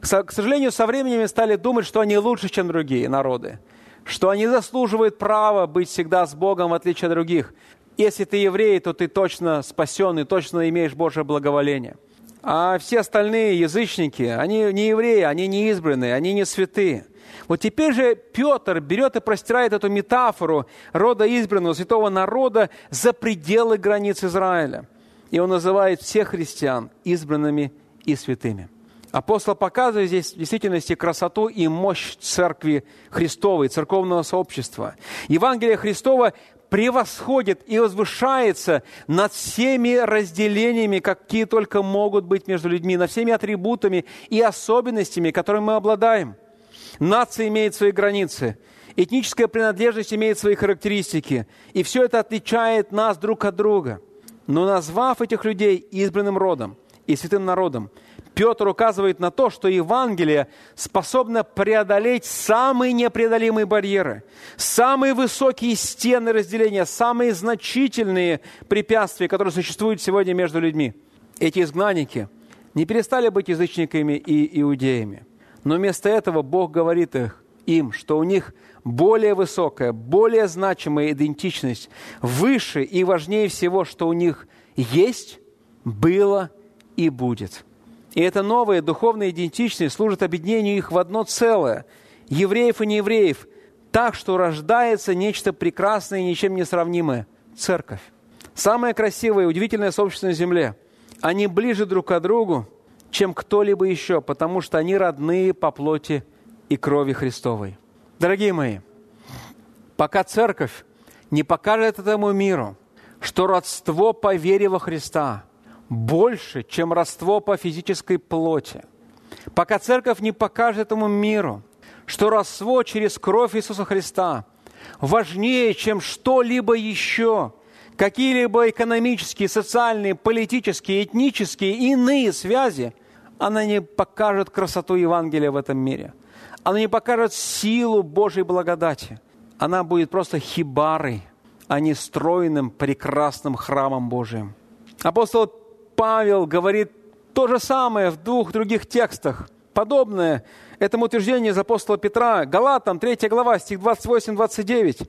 К сожалению, со временем стали думать, что они лучше, чем другие народы, что они заслуживают права быть всегда с Богом, в отличие от других. Если ты еврей, то ты точно спасен и точно имеешь Божье благоволение – а все остальные язычники, они не евреи, они не избранные, они не святые. Вот теперь же Петр берет и простирает эту метафору рода избранного святого народа за пределы границ Израиля. И он называет всех христиан избранными и святыми. Апостол показывает здесь в действительности красоту и мощь церкви Христовой, церковного сообщества. Евангелие Христова превосходит и возвышается над всеми разделениями, какие только могут быть между людьми, над всеми атрибутами и особенностями, которыми мы обладаем. Нация имеет свои границы, этническая принадлежность имеет свои характеристики, и все это отличает нас друг от друга. Но назвав этих людей избранным родом и святым народом, Петр указывает на то, что Евангелие способно преодолеть самые непреодолимые барьеры, самые высокие стены разделения, самые значительные препятствия, которые существуют сегодня между людьми. Эти изгнанники не перестали быть язычниками и иудеями, но вместо этого Бог говорит их, им, что у них более высокая, более значимая идентичность, выше и важнее всего, что у них есть, было и будет – и эта новая духовная идентичность служит объединению их в одно целое, евреев и неевреев, так, что рождается нечто прекрасное и ничем не сравнимое – церковь. Самое красивое и удивительное сообщество на земле. Они ближе друг к другу, чем кто-либо еще, потому что они родные по плоти и крови Христовой. Дорогие мои, пока церковь не покажет этому миру, что родство по вере во Христа – больше, чем родство по физической плоти. Пока церковь не покажет этому миру, что родство через кровь Иисуса Христа важнее, чем что-либо еще, какие-либо экономические, социальные, политические, этнические и иные связи, она не покажет красоту Евангелия в этом мире. Она не покажет силу Божьей благодати. Она будет просто хибарой, а не стройным, прекрасным храмом Божиим. Апостол Павел говорит то же самое в двух других текстах. Подобное этому утверждению из апостола Петра. Галатам, 3 глава, стих 28-29.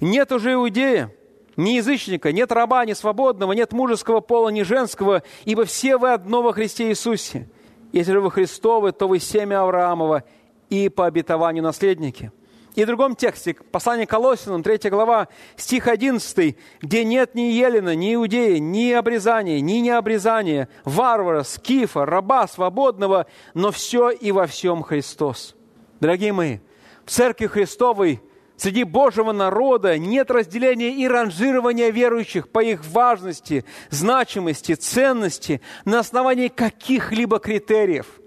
«Нет уже иудея, ни язычника, нет раба, ни свободного, нет мужеского пола, ни женского, ибо все вы одно во Христе Иисусе. Если же вы Христовы, то вы семя Авраамова и по обетованию наследники». И в другом тексте, послание Колосинам, 3 глава, стих 11, где нет ни Елена, ни Иудея, ни обрезания, ни необрезания, варвара, скифа, раба, свободного, но все и во всем Христос. Дорогие мои, в Церкви Христовой среди Божьего народа нет разделения и ранжирования верующих по их важности, значимости, ценности на основании каких-либо критериев –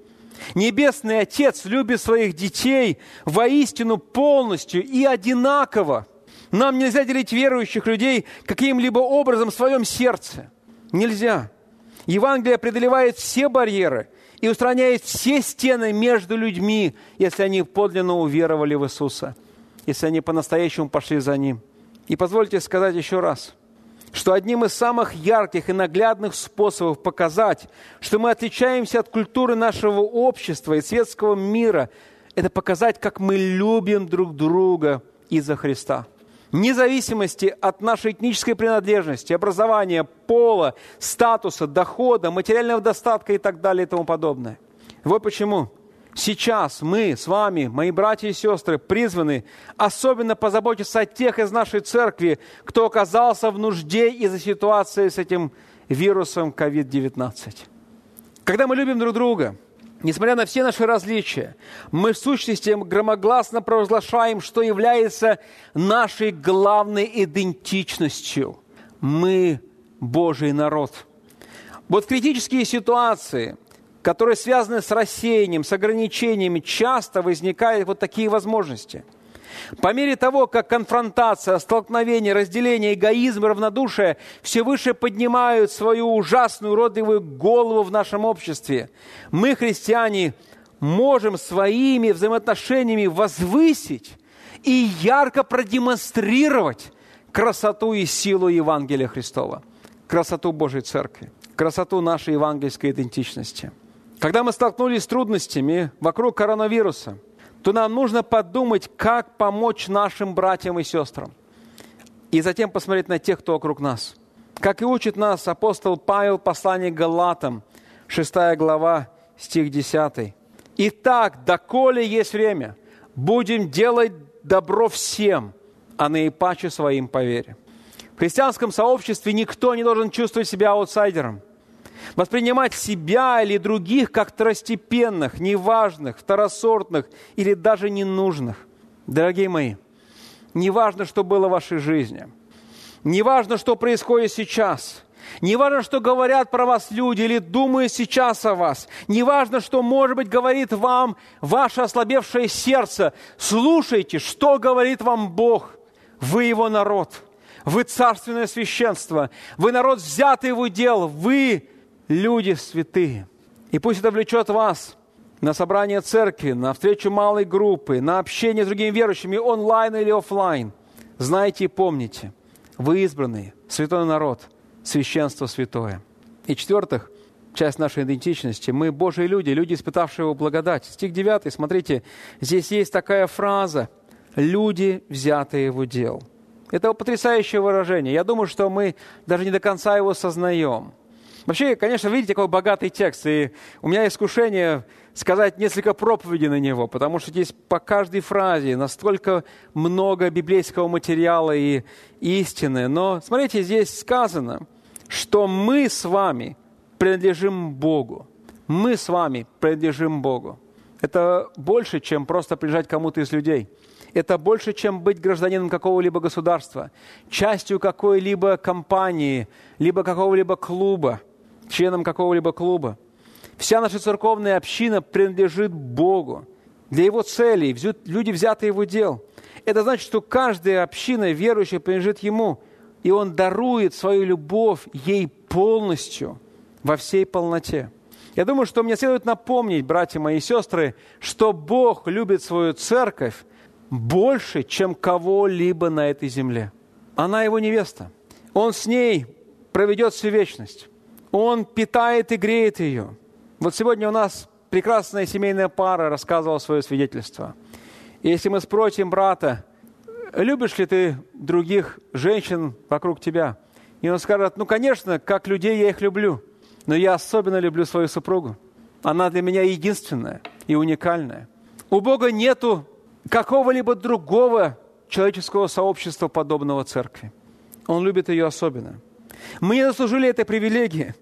Небесный Отец любит своих детей воистину полностью и одинаково. Нам нельзя делить верующих людей каким-либо образом в своем сердце. Нельзя. Евангелие преодолевает все барьеры и устраняет все стены между людьми, если они подлинно уверовали в Иисуса, если они по-настоящему пошли за Ним. И позвольте сказать еще раз – что одним из самых ярких и наглядных способов показать, что мы отличаемся от культуры нашего общества и светского мира, это показать, как мы любим друг друга из-за Христа. Вне зависимости от нашей этнической принадлежности, образования, пола, статуса, дохода, материального достатка и так далее и тому подобное. Вот почему – Сейчас мы с вами, мои братья и сестры, призваны особенно позаботиться о тех из нашей церкви, кто оказался в нужде из-за ситуации с этим вирусом COVID-19. Когда мы любим друг друга, несмотря на все наши различия, мы в сущности громогласно провозглашаем, что является нашей главной идентичностью. Мы Божий народ. Вот в критические ситуации – которые связаны с рассеянием, с ограничениями, часто возникают вот такие возможности. По мере того, как конфронтация, столкновение, разделение, эгоизм равнодушие все выше поднимают свою ужасную уродливую голову в нашем обществе, мы, христиане, можем своими взаимоотношениями возвысить и ярко продемонстрировать красоту и силу Евангелия Христова, красоту Божьей Церкви, красоту нашей евангельской идентичности – когда мы столкнулись с трудностями вокруг коронавируса, то нам нужно подумать, как помочь нашим братьям и сестрам. И затем посмотреть на тех, кто вокруг нас. Как и учит нас апостол Павел, послание к Галатам, 6 глава, стих 10. «Итак, доколе есть время, будем делать добро всем, а наипаче своим по вере». В христианском сообществе никто не должен чувствовать себя аутсайдером – Воспринимать себя или других как второстепенных, неважных, второсортных или даже ненужных. Дорогие мои, неважно, что было в вашей жизни, неважно, что происходит сейчас, неважно, что говорят про вас люди или думают сейчас о вас, неважно, что, может быть, говорит вам ваше ослабевшее сердце, слушайте, что говорит вам Бог. Вы Его народ, вы царственное священство, вы народ взятый в удел, вы люди святые. И пусть это влечет вас на собрание церкви, на встречу малой группы, на общение с другими верующими онлайн или офлайн. Знайте и помните, вы избранные, святой народ, священство святое. И четвертых, часть нашей идентичности, мы Божьи люди, люди, испытавшие его благодать. Стих 9, смотрите, здесь есть такая фраза «люди, взятые в удел». Это потрясающее выражение. Я думаю, что мы даже не до конца его сознаем – Вообще, конечно, видите, какой богатый текст, и у меня искушение сказать несколько проповедей на него, потому что здесь по каждой фразе настолько много библейского материала и истины. Но смотрите, здесь сказано, что мы с вами принадлежим Богу. Мы с вами принадлежим Богу. Это больше, чем просто принадлежать кому-то из людей. Это больше, чем быть гражданином какого-либо государства, частью какой-либо компании, либо какого-либо клуба – членом какого-либо клуба. Вся наша церковная община принадлежит Богу. Для Его целей, люди взяты Его дел. Это значит, что каждая община верующая принадлежит Ему. и Он дарует свою любовь ей полностью, во всей полноте. Я думаю, что мне следует напомнить, братья мои и сестры, что Бог любит свою церковь больше, чем кого-либо на этой земле. Она его невеста. Он с ней проведет всю вечность. Он питает и греет ее. Вот сегодня у нас прекрасная семейная пара рассказывала свое свидетельство. Если мы спросим брата, любишь ли ты других женщин вокруг тебя? И он скажет, ну, конечно, как людей я их люблю, но я особенно люблю свою супругу. Она для меня единственная и уникальная. У Бога нету какого-либо другого человеческого сообщества, подобного церкви. Он любит ее особенно. Мы не заслужили этой привилегии.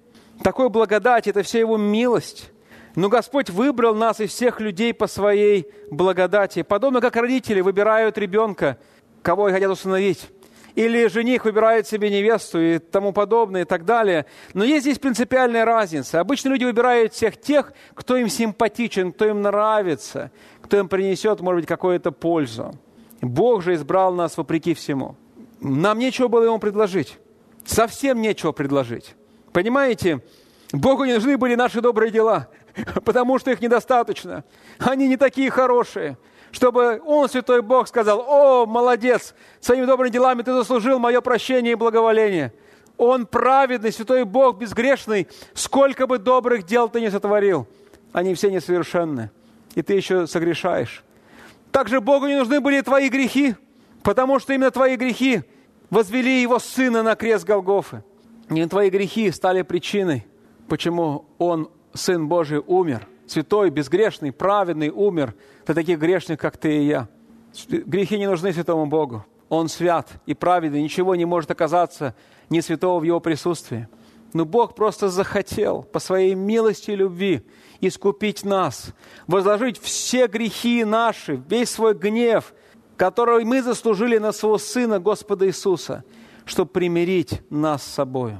Такой благодать – это вся Его милость. Но Господь выбрал нас из всех людей по своей благодати. Подобно как родители выбирают ребенка, кого они хотят установить. Или жених выбирает себе невесту и тому подобное и так далее. Но есть здесь принципиальная разница. Обычно люди выбирают всех тех, кто им симпатичен, кто им нравится, кто им принесет, может быть, какую-то пользу. Бог же избрал нас вопреки всему. Нам нечего было ему предложить. Совсем нечего предложить. Понимаете, Богу не нужны были наши добрые дела, [laughs] потому что их недостаточно. Они не такие хорошие, чтобы Он, Святой Бог, сказал, «О, молодец, своими добрыми делами ты заслужил мое прощение и благоволение». Он праведный, Святой Бог, безгрешный, сколько бы добрых дел ты не сотворил. Они все несовершенны, и ты еще согрешаешь. Также Богу не нужны были твои грехи, потому что именно твои грехи возвели Его Сына на крест Голгофы. И твои грехи стали причиной, почему Он, Сын Божий, умер. Святой, безгрешный, праведный умер для таких грешных, как ты и я. Грехи не нужны святому Богу. Он свят и праведный, ничего не может оказаться не святого в Его присутствии. Но Бог просто захотел по своей милости и любви искупить нас, возложить все грехи наши, весь свой гнев, который мы заслужили на своего Сына Господа Иисуса – чтобы примирить нас с собой.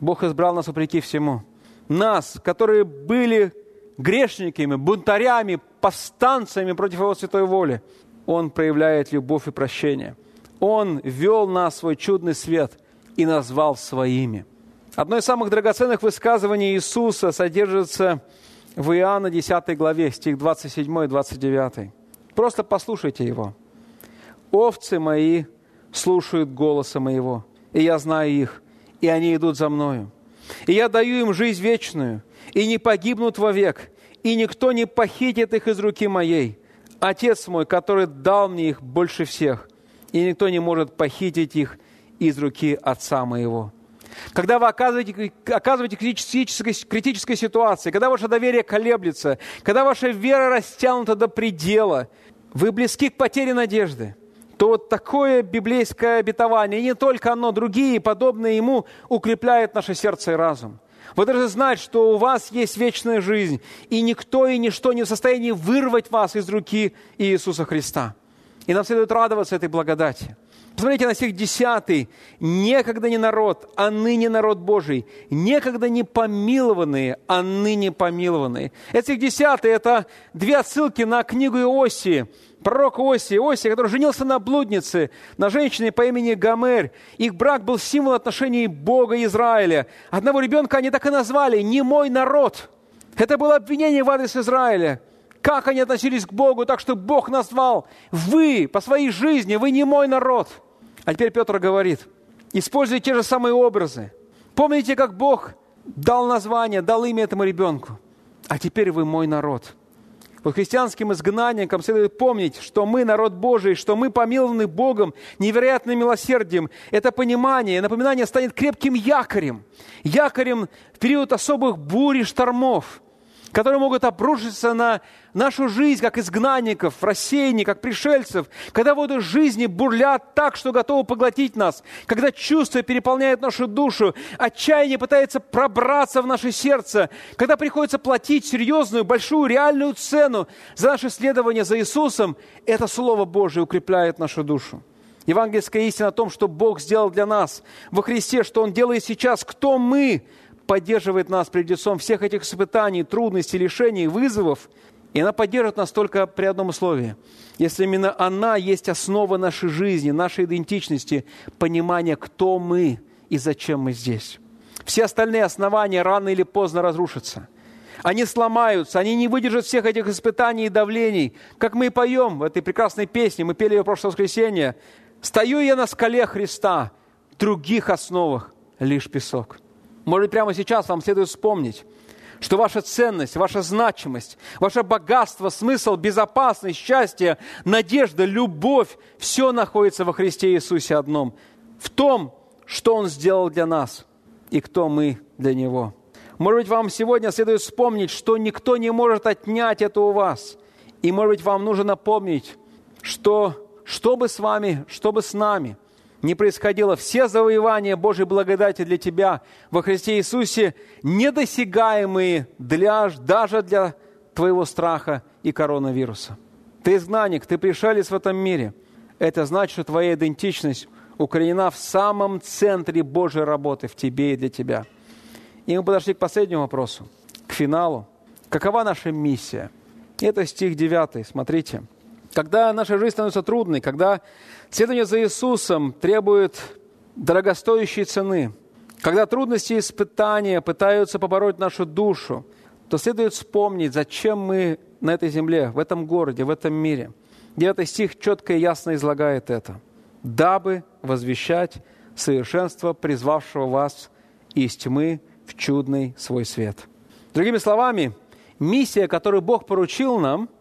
Бог избрал нас вопреки всему. Нас, которые были грешниками, бунтарями, повстанцами против Его святой воли, Он проявляет любовь и прощение. Он вел нас в свой чудный свет и назвал своими. Одно из самых драгоценных высказываний Иисуса содержится в Иоанна 10 главе, стих 27 и 29. Просто послушайте его. «Овцы мои слушают голоса моего, и я знаю их, и они идут за мною. И я даю им жизнь вечную, и не погибнут вовек, и никто не похитит их из руки моей. Отец мой, который дал мне их больше всех, и никто не может похитить их из руки Отца моего. Когда вы оказываете, оказываете критической, критической ситуации, когда ваше доверие колеблется, когда ваша вера растянута до предела, вы близки к потере надежды – то вот такое библейское обетование, и не только оно, другие, подобные ему, укрепляют наше сердце и разум. Вы должны знать, что у вас есть вечная жизнь, и никто и ничто не в состоянии вырвать вас из руки Иисуса Христа. И нам следует радоваться этой благодати. Посмотрите на стих 10. «Некогда не народ, а ныне народ Божий. Некогда не помилованные, а ныне помилованные». Это стих 10. Это две отсылки на книгу Иосии пророк Осия, Осия, который женился на блуднице, на женщине по имени Гомер. Их брак был символ отношений Бога Израиля. Одного ребенка они так и назвали «не мой народ». Это было обвинение в адрес Израиля. Как они относились к Богу, так что Бог назвал «вы по своей жизни, вы не мой народ». А теперь Петр говорит, используйте те же самые образы. Помните, как Бог дал название, дал имя этому ребенку. А теперь вы мой народ – под христианским изгнанникам следует помнить, что мы народ Божий, что мы помилованы Богом невероятным милосердием. Это понимание, напоминание станет крепким якорем. Якорем в период особых бурь и штормов – которые могут обрушиться на нашу жизнь, как изгнанников, рассеяний, как пришельцев, когда воды жизни бурлят так, что готовы поглотить нас, когда чувства переполняют нашу душу, отчаяние пытается пробраться в наше сердце, когда приходится платить серьезную, большую, реальную цену за наше следование за Иисусом, это Слово Божие укрепляет нашу душу. Евангельская истина о том, что Бог сделал для нас во Христе, что Он делает сейчас, кто мы – поддерживает нас перед лицом всех этих испытаний, трудностей, лишений, вызовов. И она поддержит нас только при одном условии. Если именно она есть основа нашей жизни, нашей идентичности, понимания, кто мы и зачем мы здесь. Все остальные основания рано или поздно разрушатся. Они сломаются, они не выдержат всех этих испытаний и давлений. Как мы и поем в этой прекрасной песне, мы пели ее в прошлое воскресенье. «Стою я на скале Христа, других основах лишь песок». Может, прямо сейчас вам следует вспомнить, что ваша ценность, ваша значимость, ваше богатство, смысл, безопасность, счастье, надежда, любовь, все находится во Христе Иисусе одном. В том, что Он сделал для нас и кто мы для Него. Может быть, вам сегодня следует вспомнить, что никто не может отнять это у вас. И, может быть, вам нужно напомнить, что что бы с вами, что бы с нами – не происходило, все завоевания Божьей благодати для тебя во Христе Иисусе недосягаемые для, даже для твоего страха и коронавируса. Ты изгнанник, ты пришелец в этом мире. Это значит, что твоя идентичность укоренена в самом центре Божьей работы, в тебе и для тебя. И мы подошли к последнему вопросу, к финалу. Какова наша миссия? Это стих 9, смотрите. Когда наша жизнь становится трудной, когда следование за Иисусом требует дорогостоящей цены, когда трудности и испытания пытаются побороть нашу душу, то следует вспомнить, зачем мы на этой земле, в этом городе, в этом мире. Девятый стих четко и ясно излагает это. «Дабы возвещать совершенство призвавшего вас из тьмы в чудный свой свет». Другими словами, миссия, которую Бог поручил нам –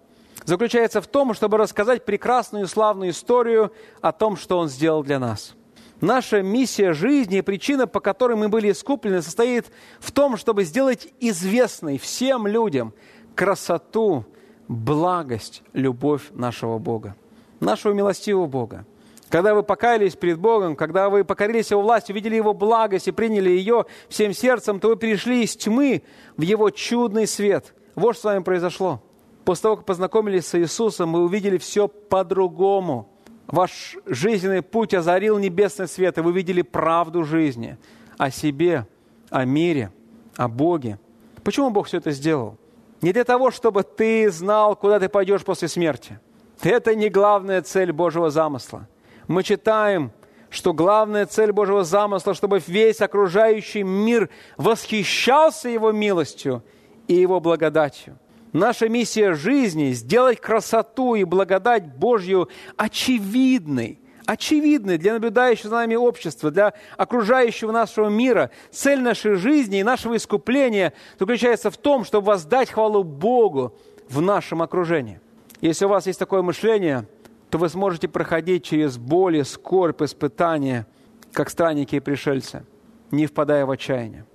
заключается в том, чтобы рассказать прекрасную и славную историю о том, что Он сделал для нас. Наша миссия жизни и причина, по которой мы были искуплены, состоит в том, чтобы сделать известной всем людям красоту, благость, любовь нашего Бога, нашего милостивого Бога. Когда вы покаялись перед Богом, когда вы покорились Его власти, увидели Его благость и приняли ее всем сердцем, то вы перешли из тьмы в Его чудный свет. Вот что с вами произошло. После того, как познакомились с Иисусом, мы увидели все по-другому. Ваш жизненный путь озарил небесный свет, и вы видели правду жизни о себе, о мире, о Боге. Почему Бог все это сделал? Не для того, чтобы ты знал, куда ты пойдешь после смерти. Это не главная цель Божьего замысла. Мы читаем, что главная цель Божьего замысла, чтобы весь окружающий мир восхищался Его милостью и Его благодатью. Наша миссия жизни – сделать красоту и благодать Божью очевидной, очевидной для наблюдающего за нами общества, для окружающего нашего мира. Цель нашей жизни и нашего искупления заключается в том, чтобы воздать хвалу Богу в нашем окружении. Если у вас есть такое мышление, то вы сможете проходить через боли, скорбь, испытания, как странники и пришельцы, не впадая в отчаяние.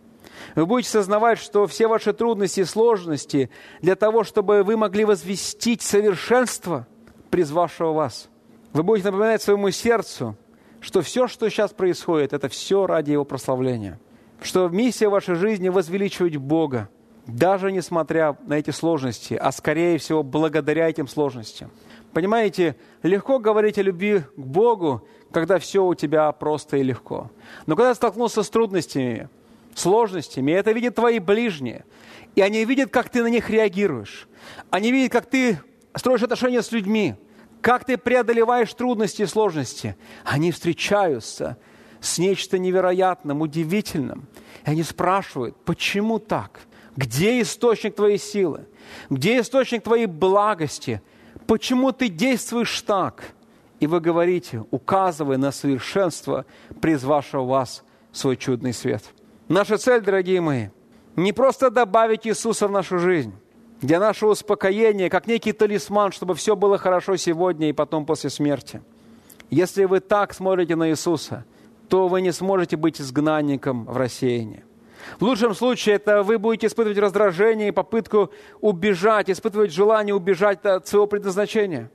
Вы будете сознавать, что все ваши трудности и сложности для того, чтобы вы могли возвестить совершенство, призвавшего вас. Вы будете напоминать своему сердцу, что все, что сейчас происходит, это все ради Его прославления. Что миссия вашей жизни – возвеличивать Бога, даже несмотря на эти сложности, а скорее всего благодаря этим сложностям. Понимаете, легко говорить о любви к Богу, когда все у тебя просто и легко. Но когда столкнулся с трудностями, сложностями, и это видят твои ближние. И они видят, как ты на них реагируешь. Они видят, как ты строишь отношения с людьми, как ты преодолеваешь трудности и сложности. Они встречаются с нечто невероятным, удивительным. И они спрашивают, почему так? Где источник твоей силы? Где источник твоей благости? Почему ты действуешь так? И вы говорите, указывая на совершенство, призвавшего вас свой чудный свет – Наша цель, дорогие мои, не просто добавить Иисуса в нашу жизнь, для нашего успокоения, как некий талисман, чтобы все было хорошо сегодня и потом после смерти. Если вы так смотрите на Иисуса, то вы не сможете быть изгнанником в рассеянии. В лучшем случае это вы будете испытывать раздражение и попытку убежать, испытывать желание убежать от своего предназначения.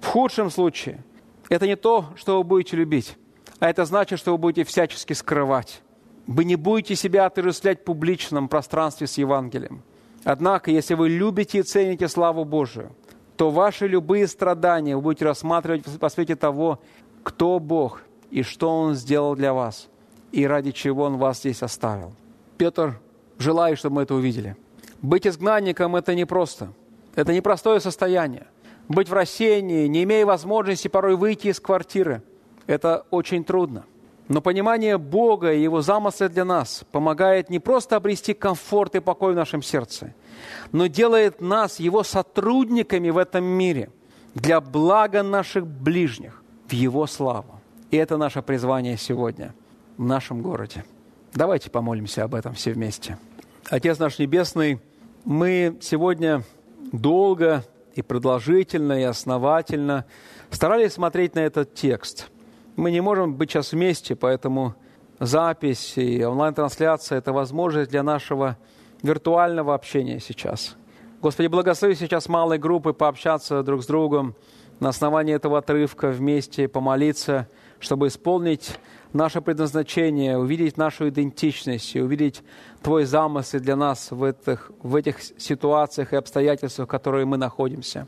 В худшем случае это не то, что вы будете любить, а это значит, что вы будете всячески скрывать вы не будете себя отождествлять в публичном пространстве с Евангелием. Однако, если вы любите и цените славу Божию, то ваши любые страдания вы будете рассматривать по свете того, кто Бог и что Он сделал для вас, и ради чего Он вас здесь оставил. Петр желает, чтобы мы это увидели. Быть изгнанником – это непросто. Это непростое состояние. Быть в рассеянии, не имея возможности порой выйти из квартиры, это очень трудно. Но понимание Бога и Его замысла для нас помогает не просто обрести комфорт и покой в нашем сердце, но делает нас Его сотрудниками в этом мире для блага наших ближних в Его славу. И это наше призвание сегодня в нашем городе. Давайте помолимся об этом все вместе. Отец наш Небесный, мы сегодня долго и продолжительно и основательно старались смотреть на этот текст – мы не можем быть сейчас вместе, поэтому запись и онлайн-трансляция – это возможность для нашего виртуального общения сейчас. Господи, благослови сейчас малой группы пообщаться друг с другом на основании этого отрывка вместе, помолиться, чтобы исполнить наше предназначение, увидеть нашу идентичность и увидеть Твой замысел для нас в этих, в этих ситуациях и обстоятельствах, в которых мы находимся.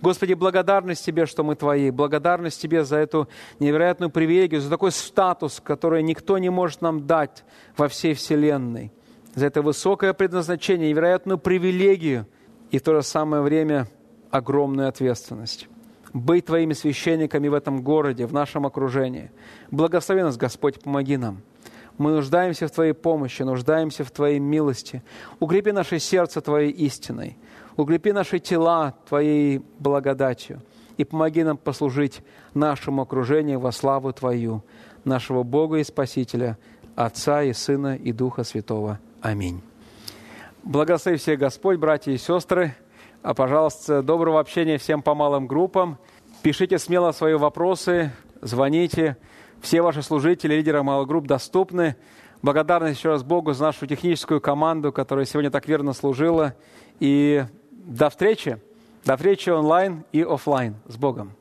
Господи, благодарность Тебе, что мы Твои. Благодарность Тебе за эту невероятную привилегию, за такой статус, который никто не может нам дать во всей Вселенной. За это высокое предназначение, невероятную привилегию и в то же самое время огромную ответственность быть Твоими священниками в этом городе, в нашем окружении. Благослови нас, Господь, помоги нам. Мы нуждаемся в Твоей помощи, нуждаемся в Твоей милости. Укрепи наше сердце Твоей истиной. Укрепи наши тела Твоей благодатью. И помоги нам послужить нашему окружению во славу Твою, нашего Бога и Спасителя, Отца и Сына и Духа Святого. Аминь. Благослови всех Господь, братья и сестры. А, пожалуйста, доброго общения всем по малым группам. Пишите смело свои вопросы, звоните. Все ваши служители, лидеры малых групп доступны. Благодарность еще раз Богу за нашу техническую команду, которая сегодня так верно служила. И до встречи. До встречи онлайн и офлайн. С Богом.